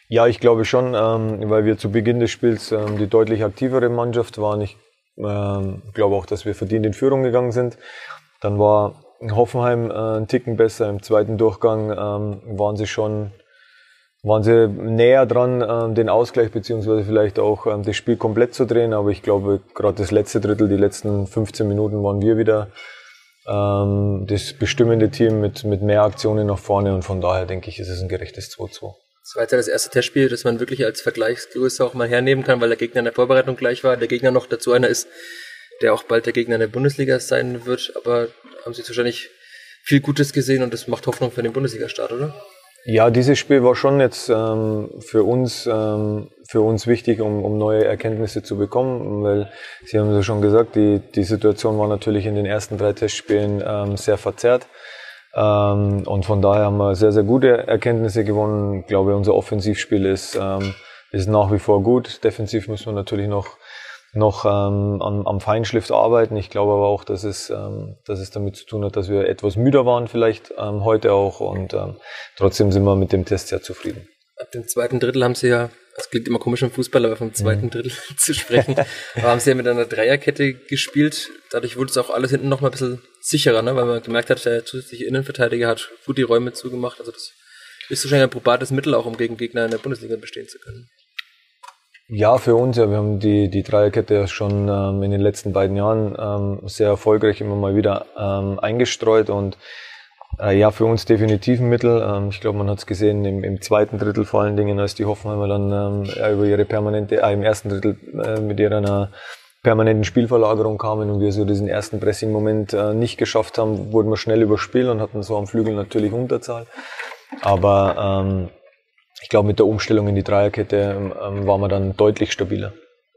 S4: Ja, ich glaube schon, ähm, weil wir zu Beginn des Spiels ähm, die deutlich aktivere Mannschaft waren. Ich ähm, glaube auch, dass wir verdient in Führung gegangen sind. Dann war Hoffenheim äh, ein Ticken besser. Im zweiten Durchgang waren sie schon waren sie näher dran, ähm, den Ausgleich beziehungsweise vielleicht auch ähm, das Spiel komplett zu drehen. Aber ich glaube, gerade das letzte Drittel, die letzten 15 Minuten waren wir wieder ähm, das bestimmende Team mit, mit mehr Aktionen nach vorne und von daher denke ich, ist es ein gerechtes 2-2.
S3: Das war jetzt ja das erste Testspiel, das man wirklich als Vergleichsgröße auch mal hernehmen kann, weil der Gegner in der Vorbereitung gleich war. Der Gegner noch dazu einer ist, der auch bald der Gegner in der Bundesliga sein wird. Aber haben Sie wahrscheinlich viel Gutes gesehen und das macht Hoffnung für den Bundesliga-Start, oder?
S4: Ja, dieses Spiel war schon jetzt ähm, für uns ähm, für uns wichtig, um, um neue Erkenntnisse zu bekommen, weil Sie haben ja schon gesagt, die die Situation war natürlich in den ersten drei Testspielen ähm, sehr verzerrt ähm, und von daher haben wir sehr sehr gute Erkenntnisse gewonnen. Ich glaube, unser Offensivspiel ist ähm, ist nach wie vor gut. Defensiv müssen wir natürlich noch noch ähm, am, am Feinschliff arbeiten. Ich glaube aber auch, dass es, ähm, dass es damit zu tun hat, dass wir etwas müder waren vielleicht ähm, heute auch und ähm, trotzdem sind wir mit dem Test sehr zufrieden.
S3: Ab dem zweiten Drittel haben sie ja es klingt immer komisch im Fußball, aber vom zweiten mhm. Drittel zu sprechen. haben sie ja mit einer Dreierkette gespielt. Dadurch wurde es auch alles hinten noch mal ein bisschen sicherer, ne? weil man gemerkt hat, der zusätzliche Innenverteidiger hat gut die Räume zugemacht. Also das ist wahrscheinlich ein probates Mittel, auch um gegen Gegner in der Bundesliga bestehen zu können.
S4: Ja, für uns, ja. Wir haben die, die Dreierkette schon ähm, in den letzten beiden Jahren ähm, sehr erfolgreich immer mal wieder ähm, eingestreut und äh, ja, für uns definitiv ein Mittel. Ähm, ich glaube, man hat es gesehen im, im, zweiten Drittel vor allen Dingen, als die Hoffenheimer dann ähm, ja, über ihre permanente, äh, im ersten Drittel äh, mit ihrer permanenten Spielverlagerung kamen und wir so diesen ersten Pressing-Moment äh, nicht geschafft haben, wurden wir schnell überspielt und hatten so am Flügel natürlich Unterzahl. Aber ähm, ich glaube, mit der Umstellung in die Dreierkette ähm, waren wir dann deutlich stabiler.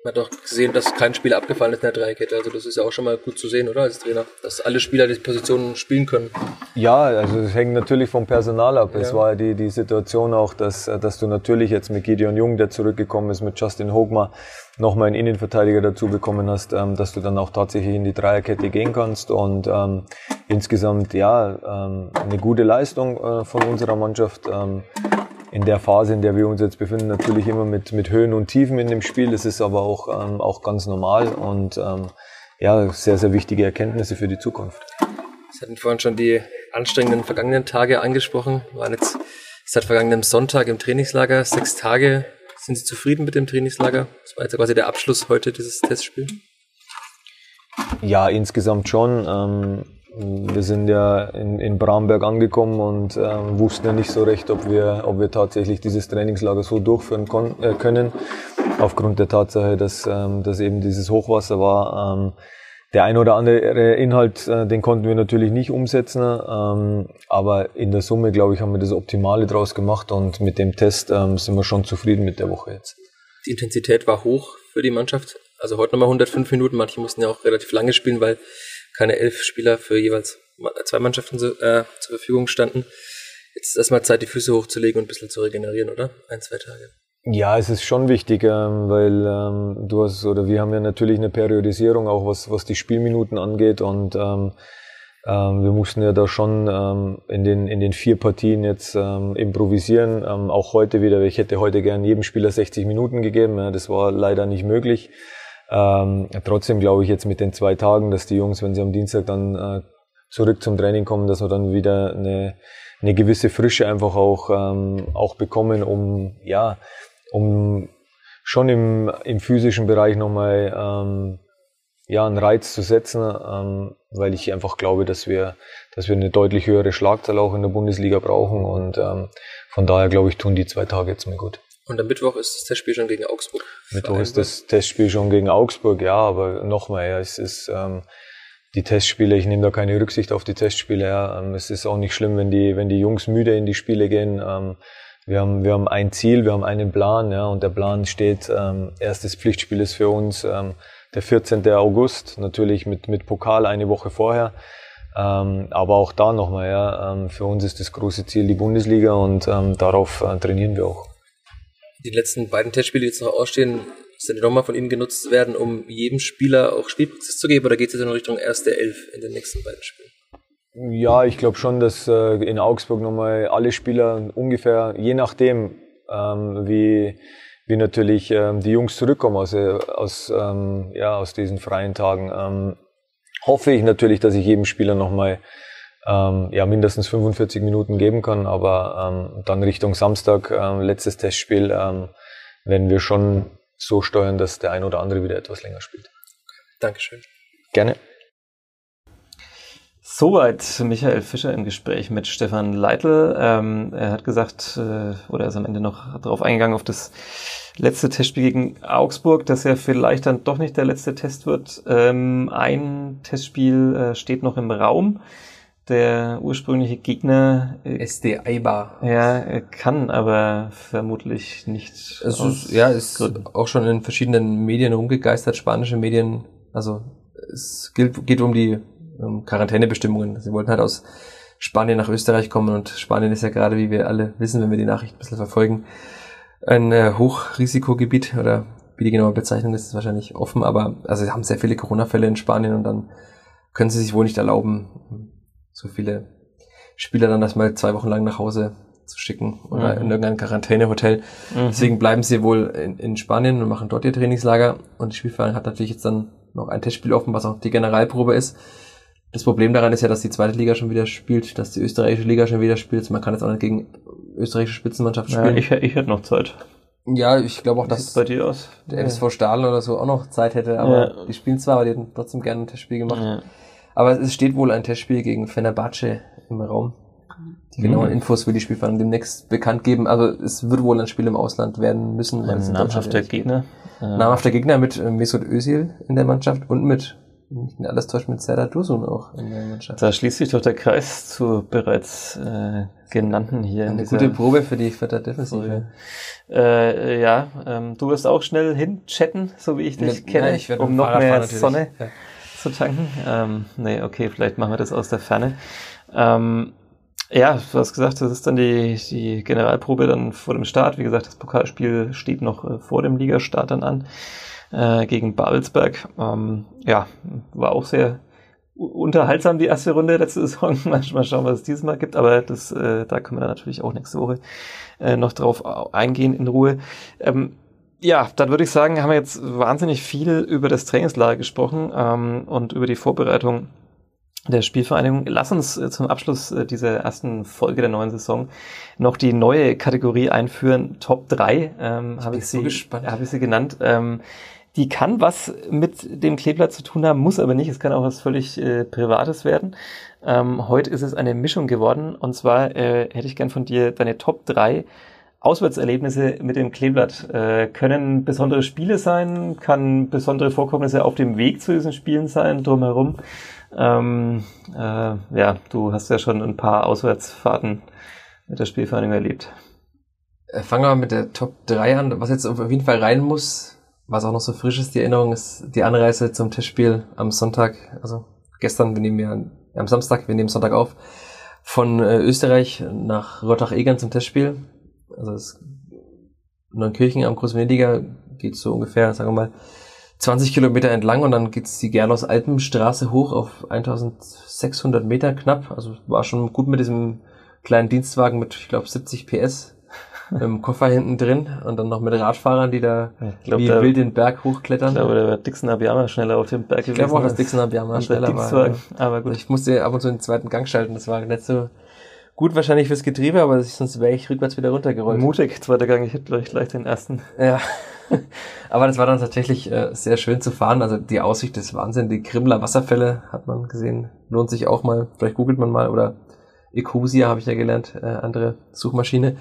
S3: Man hat auch gesehen, dass kein Spiel abgefallen ist in der Dreierkette. Also das ist ja auch schon mal gut zu sehen, oder als Trainer, dass alle Spieler die Positionen spielen können.
S4: Ja, also es hängt natürlich vom Personal ab. Ja. Es war die, die Situation auch, dass, dass du natürlich jetzt mit Gideon Jung, der zurückgekommen ist, mit Justin Hogmar nochmal einen Innenverteidiger dazu bekommen hast, ähm, dass du dann auch tatsächlich in die Dreierkette gehen kannst. Und ähm, insgesamt ja ähm, eine gute Leistung äh, von unserer Mannschaft. Ähm, in der Phase, in der wir uns jetzt befinden, natürlich immer mit, mit Höhen und Tiefen in dem Spiel. Das ist aber auch, ähm, auch ganz normal und ähm, ja, sehr, sehr wichtige Erkenntnisse für die Zukunft.
S3: Sie hatten vorhin schon die anstrengenden vergangenen Tage angesprochen. Wir waren jetzt seit vergangenem Sonntag im Trainingslager, sechs Tage. Sind Sie zufrieden mit dem Trainingslager? Das war jetzt quasi der Abschluss heute dieses Testspiel.
S4: Ja, insgesamt schon. Ähm, wir sind ja in, in Bramberg angekommen und äh, wussten ja nicht so recht, ob wir, ob wir tatsächlich dieses Trainingslager so durchführen äh, können. Aufgrund der Tatsache, dass, ähm, dass eben dieses Hochwasser war. Ähm, der ein oder andere Inhalt, äh, den konnten wir natürlich nicht umsetzen, ähm, aber in der Summe, glaube ich, haben wir das Optimale draus gemacht und mit dem Test ähm, sind wir schon zufrieden mit der Woche jetzt.
S3: Die Intensität war hoch für die Mannschaft. Also heute nochmal 105 Minuten. Manche mussten ja auch relativ lange spielen, weil keine elf Spieler für jeweils zwei Mannschaften so, äh, zur Verfügung standen. Jetzt ist erstmal Zeit, die Füße hochzulegen und ein bisschen zu regenerieren, oder? Ein, zwei Tage.
S4: Ja, es ist schon wichtig, ähm, weil ähm, du hast, oder wir haben ja natürlich eine Periodisierung, auch was, was die Spielminuten angeht und ähm, ähm, wir mussten ja da schon ähm, in, den, in den vier Partien jetzt ähm, improvisieren, ähm, auch heute wieder. Ich hätte heute gern jedem Spieler 60 Minuten gegeben, ja, das war leider nicht möglich. Ähm, trotzdem glaube ich jetzt mit den zwei Tagen, dass die Jungs, wenn sie am Dienstag dann äh, zurück zum Training kommen, dass wir dann wieder eine, eine gewisse Frische einfach auch, ähm, auch bekommen, um, ja, um schon im, im physischen Bereich nochmal ähm, ja, einen Reiz zu setzen, ähm, weil ich einfach glaube, dass wir, dass wir eine deutlich höhere Schlagzahl auch in der Bundesliga brauchen und ähm, von daher glaube ich, tun die zwei Tage jetzt mal gut.
S3: Und am Mittwoch ist das Testspiel schon gegen Augsburg.
S4: Mittwoch ist das Testspiel schon gegen Augsburg, ja, aber nochmal, ja, es ist ähm, die Testspiele, ich nehme da keine Rücksicht auf die Testspiele, ja. Ähm, es ist auch nicht schlimm, wenn die, wenn die Jungs müde in die Spiele gehen. Ähm, wir haben, wir haben ein Ziel, wir haben einen Plan, ja, und der Plan steht, ähm, erstes Pflichtspiel ist für uns ähm, der 14. August, natürlich mit, mit Pokal eine Woche vorher. Ähm, aber auch da nochmal, ja, ähm, für uns ist das große Ziel die Bundesliga und ähm, darauf äh, trainieren wir auch
S3: die letzten beiden Testspiele, die jetzt noch ausstehen, sind die nochmal von Ihnen genutzt werden, um jedem Spieler auch Spielpraxis zu geben oder geht es jetzt in Richtung erste Elf in den nächsten beiden Spielen?
S4: Ja, ich glaube schon, dass äh, in Augsburg nochmal alle Spieler ungefähr, je nachdem, ähm, wie, wie natürlich ähm, die Jungs zurückkommen aus, äh, aus, ähm, ja, aus diesen freien Tagen, ähm, hoffe ich natürlich, dass ich jedem Spieler nochmal ähm, ja, mindestens 45 Minuten geben kann. Aber ähm, dann Richtung Samstag, ähm, letztes Testspiel, ähm, werden wir schon so steuern, dass der ein oder andere wieder etwas länger spielt.
S3: Dankeschön.
S4: Gerne.
S1: Soweit Michael Fischer im Gespräch mit Stefan Leitl. Ähm, er hat gesagt, äh, oder er ist am Ende noch darauf eingegangen, auf das letzte Testspiel gegen Augsburg, dass er vielleicht dann doch nicht der letzte Test wird. Ähm, ein Testspiel äh, steht noch im Raum der ursprüngliche Gegner
S3: äh, SD Eibar.
S1: Ja, kann aber vermutlich nicht.
S3: Es ist, ja, ist Gründen. auch schon in verschiedenen Medien rumgegeistert, spanische Medien. Also es gilt, geht um die um Quarantänebestimmungen. Sie wollten halt aus Spanien nach Österreich kommen und Spanien ist ja gerade, wie wir alle wissen, wenn wir die Nachricht ein bisschen verfolgen, ein äh, Hochrisikogebiet oder wie die genaue Bezeichnung ist, ist wahrscheinlich offen, aber also sie haben sehr viele Corona-Fälle in Spanien und dann können sie sich wohl nicht erlauben, so viele Spieler dann erstmal zwei Wochen lang nach Hause zu schicken oder mhm. in irgendein Quarantänehotel. Mhm. Deswegen bleiben sie wohl in, in Spanien und machen dort ihr Trainingslager. Und die Spielverein hat natürlich jetzt dann noch ein Testspiel offen, was auch die Generalprobe ist. Das Problem daran ist ja, dass die zweite Liga schon wieder spielt, dass die österreichische Liga schon wieder spielt. Man kann jetzt auch nicht gegen österreichische Spitzenmannschaft spielen.
S1: Ja, ich, ich hätte noch Zeit.
S3: Ja, ich glaube auch, dass
S1: bei dir aus?
S3: der. FSV Stahl oder so auch noch Zeit hätte, aber ja. die spielen zwar, aber die hätten trotzdem gerne ein Testspiel gemacht. Ja. Aber es steht wohl ein Testspiel gegen Fenerbahce im Raum. Die genauen mhm. Infos will die Spielvereinigung demnächst bekannt geben. Also es wird wohl ein Spiel im Ausland werden müssen.
S1: Ein namhafter Gegner.
S3: Namhafter Gegner mit äh, Mesut Özil in der Mannschaft und mit nicht mehr alles täuscht mit Serdar Dursun auch in der Mannschaft.
S1: Da schließt sich doch der Kreis zu bereits äh, genannten hier.
S3: Eine gute Probe für die Vierter Defensive.
S1: Äh, ja, ähm, du wirst auch schnell hinchatten, so wie ich dich ne, kenne, ja, ich um noch mehr Sonne ja. Tanken. Ähm, nee, okay, vielleicht machen wir das aus der Ferne. Ähm, ja, du hast gesagt, das ist dann die, die Generalprobe dann vor dem Start. Wie gesagt, das Pokalspiel steht noch äh, vor dem Ligastart dann an äh, gegen Babelsberg. Ähm, ja, war auch sehr unterhaltsam die erste Runde letzte Saison. Mal, schauen, was es dieses Mal gibt, aber das, äh, da können wir dann natürlich auch nächste Woche äh, noch drauf eingehen in Ruhe. Ähm, ja, dann würde ich sagen, haben wir jetzt wahnsinnig viel über das Trainingslager gesprochen ähm, und über die Vorbereitung der Spielvereinigung. Lass uns äh, zum Abschluss äh, dieser ersten Folge der neuen Saison noch die neue Kategorie einführen. Top 3 ähm, habe ich, so sie, hab ich sie genannt. Ähm, die kann was mit dem Kleeblatt zu tun haben, muss aber nicht. Es kann auch was völlig äh, Privates werden. Ähm, heute ist es eine Mischung geworden. Und zwar äh, hätte ich gern von dir deine Top 3 Auswärtserlebnisse mit dem Kleeblatt. Äh, können besondere Spiele sein, kann besondere Vorkommnisse auf dem Weg zu diesen Spielen sein, drumherum. Ähm, äh, ja, du hast ja schon ein paar Auswärtsfahrten mit der Spielvereinigung erlebt.
S3: Äh, fangen wir mit der Top 3 an. Was jetzt auf jeden Fall rein muss, was auch noch so frisch ist, die Erinnerung, ist die Anreise zum Testspiel am Sonntag, also gestern, wir nehmen ja am Samstag, wir nehmen Sonntag auf, von äh, Österreich nach Rottach-Egern zum Testspiel. Also das Neunkirchen am Großvenediger geht so ungefähr, sagen wir mal, 20 Kilometer entlang und dann geht's die Gerlos Alpenstraße hoch auf 1600 Meter knapp. Also war schon gut mit diesem kleinen Dienstwagen mit, ich glaube, 70 PS im Koffer hinten drin und dann noch mit Radfahrern, die da glaub, wie wild den Berg hochklettern.
S1: Ich glaube, der war Dixon Abiyama schneller auf dem Berg
S3: Ich glaube auch, dass Dixon Abiyama schneller war. Aber gut. Ich musste ab und zu den zweiten Gang schalten, das war nicht so gut wahrscheinlich fürs Getriebe, aber sonst wäre ich rückwärts wieder runtergerollt.
S1: Mutig, zweiter Gang, ich hätte gleich, gleich den ersten.
S3: Ja. aber das war dann tatsächlich äh, sehr schön zu fahren. Also die Aussicht ist Wahnsinn. Die Krimler Wasserfälle hat man gesehen. Lohnt sich auch mal. Vielleicht googelt man mal oder Ecosia habe ich ja gelernt, äh, andere Suchmaschine.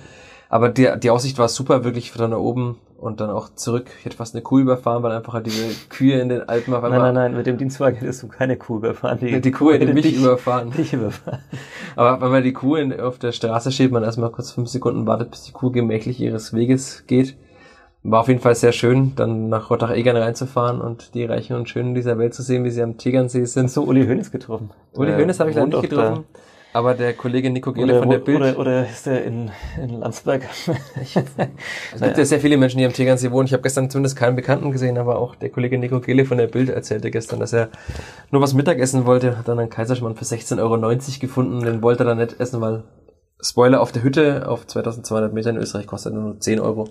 S3: Aber die, die Aussicht war super, wirklich von da oben und dann auch zurück. Ich hätte fast eine Kuh überfahren, weil einfach halt diese Kühe in den Alpen auf
S1: einmal. Nein, nein, nein, mit dem Dienstwagen hättest du keine Kuh überfahren.
S3: Die, die Kuh hätte mich dich, überfahren. Dich überfahren. Aber wenn man die Kuh in, auf der Straße steht, man erstmal kurz fünf Sekunden wartet, bis die Kuh gemächlich ihres Weges geht. War auf jeden Fall sehr schön, dann nach Rottach-Egern reinzufahren und die Reichen und Schönen dieser Welt zu sehen, wie sie am Tegernsee sind.
S1: So Uli Hoeneß getroffen.
S3: Uli Hoeneß habe ich leider nicht getroffen. Da. Aber der Kollege Nico Gele von der Bild.
S1: Oder, oder ist der in, in Landsberg?
S3: es gibt ja sehr viele Menschen, die am Tegernsee wohnen. Ich habe gestern zumindest keinen Bekannten gesehen, aber auch der Kollege Nico Gele von der Bild erzählte gestern, dass er nur was Mittagessen wollte, hat dann einen Kaiserschmarrn für 16,90 Euro gefunden. Den wollte er dann nicht essen, weil Spoiler auf der Hütte auf 2200 Meter in Österreich kostet nur 10 Euro.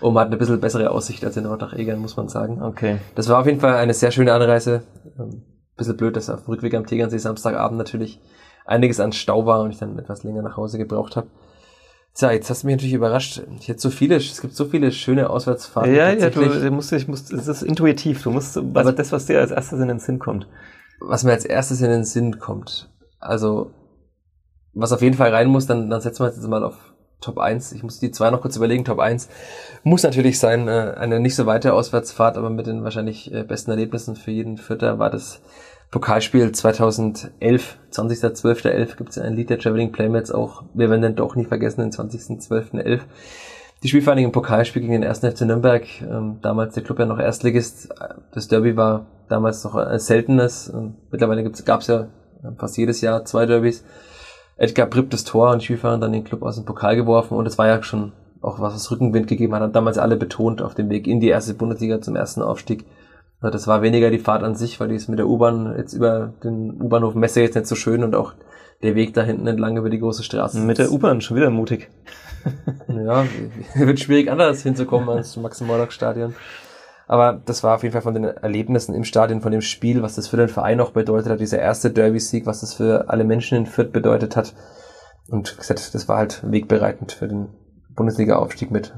S3: Und man hat eine bisschen bessere Aussicht als in Rottach-Egern, muss man sagen.
S1: Okay.
S3: Das war auf jeden Fall eine sehr schöne Anreise. Ein bisschen blöd, dass auf dem Rückweg am Tegernsee Samstagabend natürlich einiges an Stau war und ich dann etwas länger nach Hause gebraucht habe. Tja, jetzt hast du mich natürlich überrascht. Ich hätte so viele, es gibt so viele schöne Auswärtsfahrten.
S1: Ja, ja, du, du musst, ich musst, es ist intuitiv. Du musst, also das, was dir als erstes in den Sinn kommt.
S3: Was mir als erstes in den Sinn kommt. Also, was auf jeden Fall rein muss, dann, dann setzen wir jetzt mal auf Top 1. Ich muss die zwei noch kurz überlegen. Top 1 muss natürlich sein, äh, eine nicht so weite Auswärtsfahrt, aber mit den wahrscheinlich äh, besten Erlebnissen für jeden Vierter war das Pokalspiel 2011, 20.12.11 gibt es ein Lied der Traveling Playmates auch. Wir werden den doch nie vergessen, den 20.12.11. Die Spielvereinigung im Pokalspiel gegen den 1. FC Nürnberg, ähm, damals der Club ja noch Erstligist. Das Derby war damals noch ein seltenes. Ähm, mittlerweile gab es ja fast jedes Jahr zwei Derbys. Edgar Pripp das Tor und Spielverein dann den Club aus dem Pokal geworfen und es war ja schon auch was, was Rückenwind gegeben hat, haben damals alle betont auf dem Weg in die erste Bundesliga zum ersten Aufstieg Das war weniger die Fahrt an sich, weil die ist mit der U-Bahn jetzt über den U-Bahnhof Messe jetzt nicht so schön und auch der Weg da hinten entlang über die große Straße.
S1: Mit der U-Bahn schon wieder mutig.
S3: ja, wird schwierig anders hinzukommen als Max-Morlock-Stadion. Aber das war auf jeden Fall von den Erlebnissen im Stadion, von dem Spiel, was das für den Verein auch bedeutet hat, dieser erste Derby-Sieg, was das für alle Menschen in Fürth bedeutet hat. Und gesagt, das war halt wegbereitend für den Bundesliga-Aufstieg mit.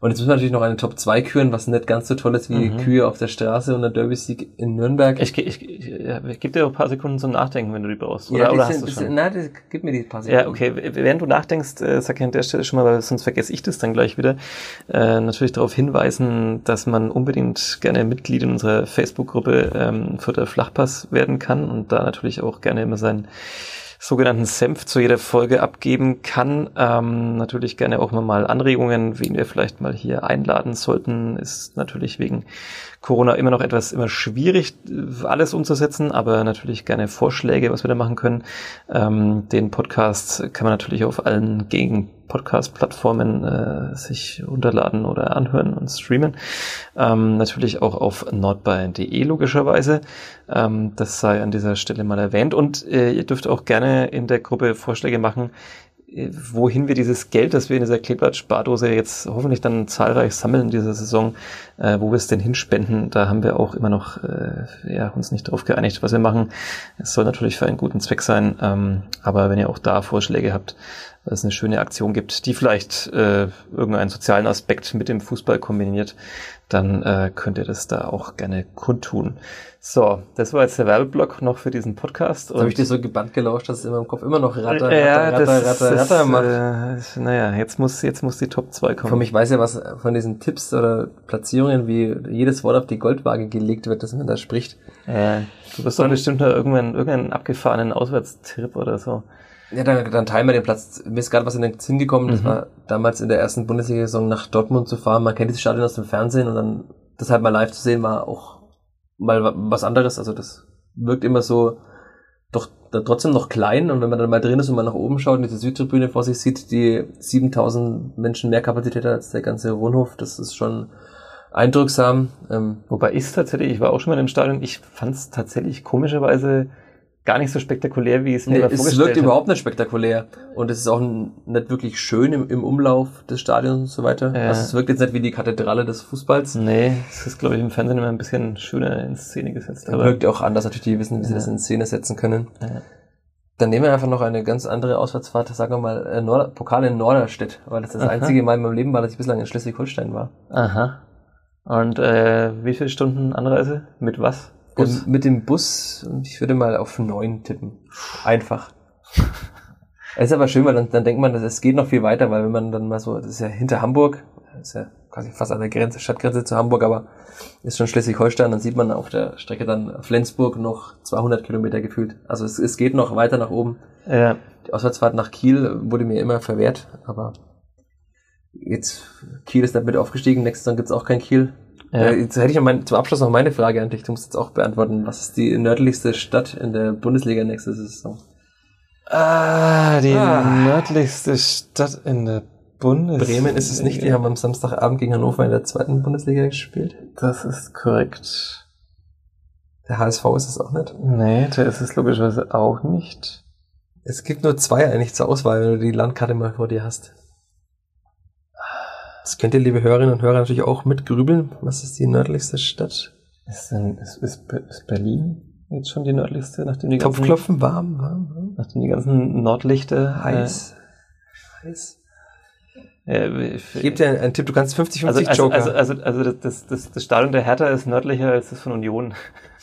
S3: Und jetzt müssen wir natürlich noch eine Top 2 küren, was nicht ganz so toll ist wie mhm. Kühe auf der Straße und der Derby-Sieg in Nürnberg.
S1: Ich, ich, ich, ja, ich gebe dir ein paar Sekunden zum Nachdenken, wenn du die brauchst.
S3: Oder, ja, oder hast du schon? Na, das, gib mir die paar
S1: Sekunden. Ja, okay. Während du nachdenkst, äh, sag ich an der Stelle schon mal, weil sonst vergesse ich das dann gleich wieder, äh, natürlich darauf hinweisen, dass man unbedingt gerne Mitglied in unserer Facebook-Gruppe ähm, für der Flachpass werden kann und da natürlich auch gerne immer sein sogenannten Senf zu jeder Folge abgeben kann. Ähm, natürlich gerne auch mal Anregungen, wen wir vielleicht mal hier einladen sollten. Ist natürlich wegen Corona immer noch etwas immer schwierig, alles umzusetzen, aber natürlich gerne Vorschläge, was wir da machen können. Ähm, den Podcast kann man natürlich auf allen gegen Podcast-Plattformen äh, sich runterladen oder anhören und streamen. Ähm, natürlich auch auf nordbayern.de logischerweise. Ähm, das sei an dieser Stelle mal erwähnt. Und äh, ihr dürft auch gerne in der Gruppe Vorschläge machen, wohin wir dieses Geld, das wir in dieser Kleeblatt-Spardose jetzt hoffentlich dann zahlreich sammeln in dieser Saison, äh, wo wir es denn hinspenden, da haben wir auch immer noch äh, ja, uns nicht darauf geeinigt, was wir machen. Es soll natürlich für einen guten Zweck sein, ähm, aber wenn ihr auch da Vorschläge habt, weil es eine schöne Aktion gibt, die vielleicht äh, irgendeinen sozialen Aspekt mit dem Fußball kombiniert, dann äh, könnt ihr das da auch gerne kundtun. So, das war jetzt der Werbeblock noch für diesen Podcast.
S3: Habe ich dir so gebannt gelauscht, dass es immer im Kopf immer noch
S1: Ratter, ja, Ratter, Ratter, das, Ratter, das, Ratter macht. Äh, naja, jetzt muss, jetzt muss die Top 2 kommen.
S3: Von mich weiß ja was von diesen Tipps oder Platzierungen, wie jedes Wort auf die Goldwaage gelegt wird, dass man da spricht.
S1: Ja, du wirst doch bestimmt noch irgendwann irgendeinen abgefahrenen Auswärtstrip oder so.
S3: Ja, dann, dann teilen wir den Platz. Mir ist gerade was in den Sinn gekommen, das mhm. war damals in der ersten Bundesliga-Saison nach Dortmund zu fahren. Man kennt dieses Stadion aus dem Fernsehen und dann das halt mal live zu sehen, war auch mal was anderes. Also das wirkt immer so doch trotzdem noch klein und wenn man dann mal drin ist und mal nach oben schaut und diese Südtribüne vor sich sieht, die 7000 Menschen mehr Kapazität hat als der ganze Rundhof, das ist schon eindrucksam.
S1: Ähm, Wobei ich es tatsächlich, ich war auch schon mal im Stadion, ich fand es tatsächlich komischerweise gar nicht so spektakulär, wie es mir nee,
S3: vorgestellt Es wirkt hat. überhaupt nicht spektakulär. Und es ist auch nicht wirklich schön im, im Umlauf des Stadions und so weiter. Ja. Also es wirkt jetzt nicht wie die Kathedrale des Fußballs.
S1: Nee, es ist, glaube ich, im Fernsehen immer ein bisschen schöner in Szene gesetzt.
S3: Aber wirkt auch anders, natürlich, die wissen, wie sie das in Szene setzen können. Ja. Dann nehmen wir einfach noch eine ganz andere Auswärtsfahrt, sagen wir mal, äh, Nord Pokal in Norderstedt, weil das das Aha. einzige Mal in meinem Leben war, dass ich bislang in Schleswig-Holstein war.
S1: Aha. Und äh, wie viele Stunden Anreise? Mit was?
S3: Bus. mit dem Bus, ich würde mal auf neun tippen. Einfach. Es ist aber schön, weil dann, dann denkt man, dass es geht noch viel weiter, weil wenn man dann mal so, das ist ja hinter Hamburg, das ist ja quasi fast an der Grenze, Stadtgrenze zu Hamburg, aber ist schon Schleswig-Holstein, dann sieht man auf der Strecke dann Flensburg noch 200 Kilometer gefühlt. Also es, es geht noch weiter nach oben.
S1: Ja.
S3: Die Auswärtsfahrt nach Kiel wurde mir immer verwehrt, aber jetzt Kiel ist damit aufgestiegen, nächstes Jahr gibt's auch kein Kiel. Ja. Äh, jetzt hätte ich mein, zum Abschluss noch meine Frage an dich. Du musst jetzt auch beantworten. Was ist die nördlichste Stadt in der Bundesliga nächste Saison?
S1: Ah, die ah. nördlichste Stadt in der Bundesliga.
S3: Bremen ist es nicht. Die haben am Samstagabend gegen Hannover in der zweiten Bundesliga gespielt.
S1: Das ist korrekt.
S3: Der HSV ist es auch nicht?
S1: Nee, der ist es logischerweise auch nicht.
S3: Es gibt nur zwei eigentlich zur Auswahl, wenn du die Landkarte mal vor dir hast. Das könnt ihr, liebe Hörerinnen und Hörer, natürlich auch mitgrübeln. Was ist die nördlichste Stadt?
S1: Ist, denn, ist, ist, ist Berlin jetzt schon die nördlichste, nachdem die
S3: ganzen... Kopfklopfen, warm, warm, warm.
S1: Nachdem die ganzen Nordlichter...
S3: Heiß. Äh, heiß. Ich gebe dir einen, Tipp, du kannst 50-50 also,
S1: also,
S3: Joker.
S1: Also, also, also das, das, das Stadion der Hertha ist nördlicher als das von Union.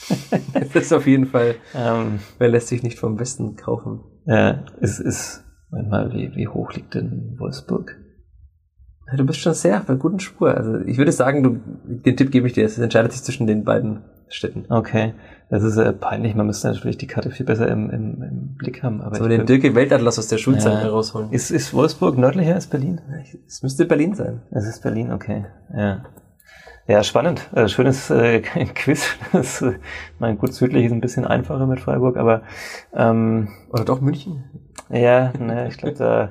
S3: das ist auf jeden Fall, ähm, wer lässt sich nicht vom Westen kaufen?
S1: Ja, es ist, mal, wie, wie hoch liegt denn Wolfsburg?
S3: Du bist schon sehr auf einer guten Spur. Also ich würde sagen, du, den Tipp gebe ich dir. Es entscheidet sich zwischen den beiden Städten.
S1: Okay. Das ist äh, peinlich. Man müsste natürlich die Karte viel besser im, im, im Blick haben.
S3: Aber so den Dirke Weltatlas aus der Schulzeit ja. herausholen.
S1: Ist, ist Wolfsburg nördlicher als Berlin?
S3: Es müsste Berlin sein.
S1: Es ist Berlin, okay. Ja. Ja, spannend. Äh, schönes äh, Quiz. Das, äh, mein gut südlich ist ein bisschen einfacher mit Freiburg, aber ähm,
S3: oder doch München?
S1: Ja, ne, ich glaube da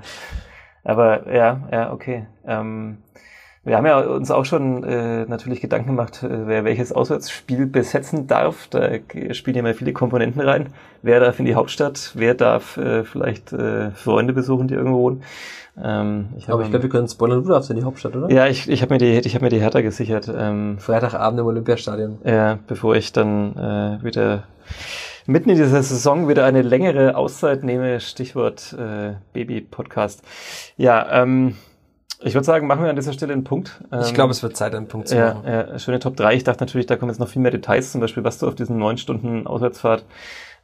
S1: aber ja, ja, okay. Ähm, Wir haben ja uns auch schon äh, natürlich Gedanken gemacht, äh, wer welches Auswärtsspiel besetzen darf. Da spielen ja mal viele Komponenten rein. Wer darf in die Hauptstadt? Wer darf äh, vielleicht äh, Freunde besuchen, die irgendwo wohnen?
S3: Ähm, ich Aber ich glaube, wir können spoilern, du darfst in die Hauptstadt, oder?
S1: Ja, ich, ich habe mir die ich habe mir die Hertha gesichert.
S3: Ähm, Freitagabend im Olympiastadion.
S1: Ja, bevor ich dann äh, wieder mitten in dieser Saison wieder eine längere Auszeit nehme. Stichwort äh, Baby-Podcast. Ja, ähm, ich würde sagen, machen wir an dieser Stelle einen Punkt.
S3: ich glaube, ähm, es wird Zeit, einen Punkt zu
S1: ja, machen. Ja, schöne Top 3. Ich dachte natürlich, da kommen jetzt noch viel mehr Details, zum Beispiel, was du auf diesen neun Stunden Auswärtsfahrt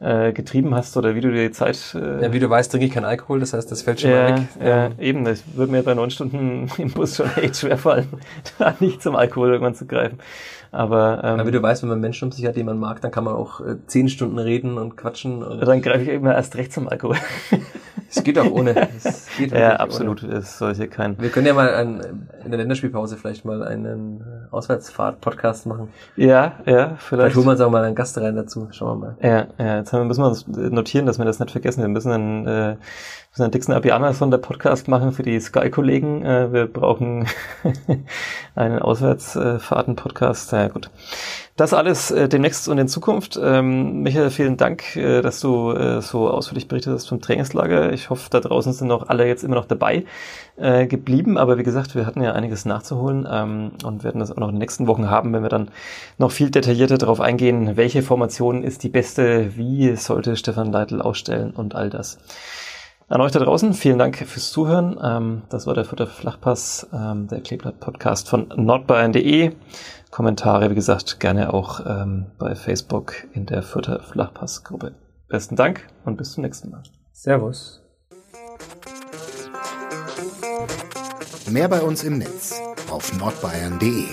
S1: äh, getrieben hast oder wie du dir die Zeit.
S3: Äh, ja, wie du weißt, trinke ich keinen Alkohol, das heißt, das fällt schon
S1: ja,
S3: mal weg.
S1: Ja, ähm. eben. Das würde mir bei neun Stunden im Bus schon echt schwer fallen, da nicht zum Alkohol irgendwann zu greifen. Aber,
S3: ähm, Aber wie du weißt, wenn man Menschen um sich hat, die man mag, dann kann man auch äh, zehn Stunden reden und quatschen. Und
S1: dann greife ich immer erst recht zum Alkohol.
S3: Es geht auch ohne. Es
S1: geht ja, absolut. Ohne. Es soll hier kein.
S3: Wir können ja mal ein, in der Länderspielpause vielleicht mal einen äh, Auswärtsfahrt-Podcast machen.
S1: Ja, ja, vielleicht.
S3: Vielleicht holen wir uns auch mal einen Gast rein dazu. Schauen wir mal.
S1: Ja, ja. Jetzt müssen wir uns notieren, dass wir das nicht vergessen. Wir müssen einen, äh, müssen einen Dixon Abi Amazon der Podcast machen für die Sky-Kollegen. Äh, wir brauchen einen Auswärtsfahrten-Podcast. Ja, gut. Das alles äh, demnächst und in Zukunft. Ähm, Michael, vielen Dank, äh, dass du äh, so ausführlich berichtet hast vom Trainingslager. Ich hoffe, da draußen sind auch alle jetzt immer noch dabei äh, geblieben. Aber wie gesagt, wir hatten ja einiges nachzuholen ähm, und werden das auch noch in den nächsten Wochen haben, wenn wir dann noch viel detaillierter darauf eingehen, welche Formation ist die beste, wie sollte Stefan Leitl ausstellen und all das. An euch da draußen, vielen Dank fürs Zuhören. Ähm, das war der vierte Flachpass, ähm, der Kleeblatt-Podcast von nordbayern.de. Kommentare, wie gesagt, gerne auch ähm, bei Facebook in der vierte Flachpass-Gruppe. Besten Dank und bis zum nächsten Mal.
S3: Servus.
S2: Mehr bei uns im Netz auf nordbayern.de